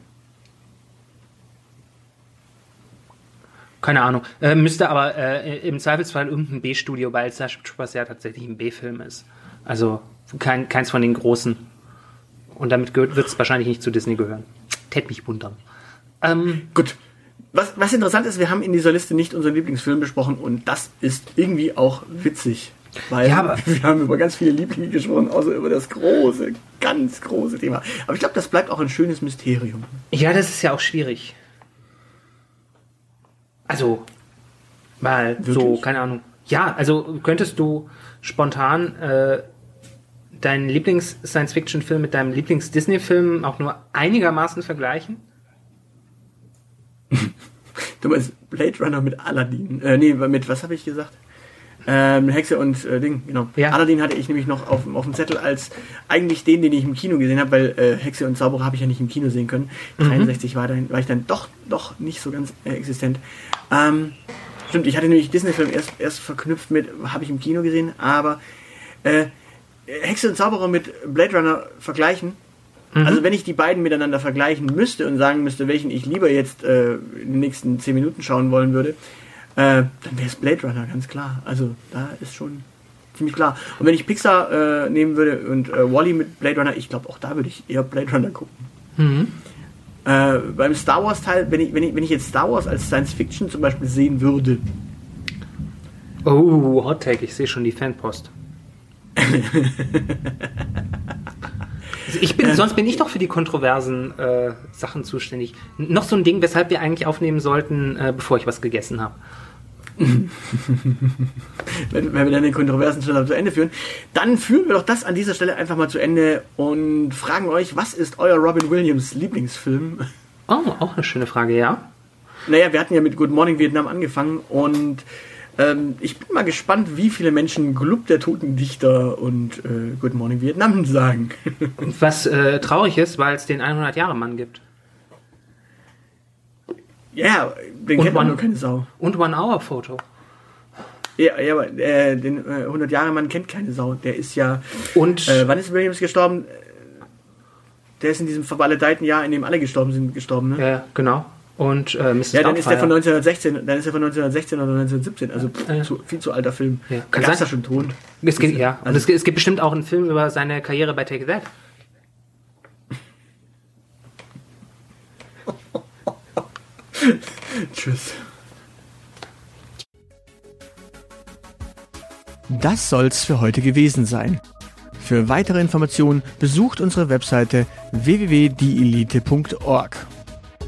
Keine Ahnung. Äh, müsste aber äh, im Zweifelsfall irgendein B-Studio, weil Starship Troopers ja tatsächlich ein B-Film ist. Also kein, keins von den großen. Und damit wird es wahrscheinlich nicht zu Disney gehören. Tät mich wundern. Ähm, Gut. Was, was interessant ist, wir haben in dieser Liste nicht unseren Lieblingsfilm besprochen und das ist irgendwie auch witzig. Weil ja, aber wir haben über ganz viele Lieblinge gesprochen, außer über das große, ganz große Thema. Aber ich glaube, das bleibt auch ein schönes Mysterium. Ja, das ist ja auch schwierig. Also, mal Wirklich? so, keine Ahnung. Ja, also könntest du spontan äh, deinen Lieblings-Science-Fiction-Film mit deinem Lieblings-Disney-Film auch nur einigermaßen vergleichen? *laughs* du meinst Blade Runner mit Aladdin? Äh, nee, mit was habe ich gesagt? Ähm, Hexe und äh, Ding, genau. Ja. Aladdin hatte ich nämlich noch auf, auf dem Zettel als eigentlich den, den ich im Kino gesehen habe, weil äh, Hexe und Zauberer habe ich ja nicht im Kino sehen können. Mhm. 63 war, dann, war ich dann doch, doch nicht so ganz äh, existent. Ähm, stimmt, ich hatte nämlich Disney-Film erst, erst verknüpft mit, habe ich im Kino gesehen, aber äh, Hexe und Zauberer mit Blade Runner vergleichen. Mhm. Also wenn ich die beiden miteinander vergleichen müsste und sagen müsste, welchen ich lieber jetzt äh, in den nächsten 10 Minuten schauen wollen würde, äh, dann wäre es Blade Runner, ganz klar. Also da ist schon ziemlich klar. Und wenn ich Pixar äh, nehmen würde und äh, Wally mit Blade Runner, ich glaube auch da würde ich eher Blade Runner gucken. Mhm. Äh, beim Star Wars Teil, wenn ich, wenn, ich, wenn ich jetzt Star Wars als Science Fiction zum Beispiel sehen würde. Oh, Hot Take, ich sehe schon die Fanpost. *laughs* ich bin, sonst bin ich doch für die kontroversen äh, Sachen zuständig. Noch so ein Ding, weshalb wir eigentlich aufnehmen sollten, äh, bevor ich was gegessen habe. *laughs* wenn, wenn wir dann den kontroversen Teil zu Ende führen, dann führen wir doch das an dieser Stelle einfach mal zu Ende und fragen euch, was ist euer Robin Williams Lieblingsfilm? Oh, auch eine schöne Frage, ja. Naja, wir hatten ja mit Good Morning Vietnam angefangen und ähm, ich bin mal gespannt, wie viele Menschen Glub der Toten Dichter und äh, Good Morning Vietnam *laughs* sagen. Was äh, traurig ist, weil es den 100-Jahre-Mann gibt. Ja, den und kennt man nur keine Sau. Und One-Hour-Foto. Ja, ja, aber äh, den äh, 100-Jahre-Mann kennt keine Sau. Der ist ja. Und. Äh, wann ist Williams gestorben? Der ist in diesem verballedeiten Jahr, in dem alle gestorben sind, gestorben, ne? Ja, genau. Und äh, Mrs. Ja, dann ist der von Doubtfire. 1916, dann ist er von 1916 oder 1917, also pff, Äh. zu, viel zu alter Film. Ja. Da Kann sein- ja schon Ton. Es gibt, ja, und Also- es, gibt- es gibt bestimmt auch einen Film über seine Karriere bei Take That. *laughs* Tschüss. Das soll's für heute gewesen sein. Für weitere Informationen besucht unsere Webseite www.dielite.org.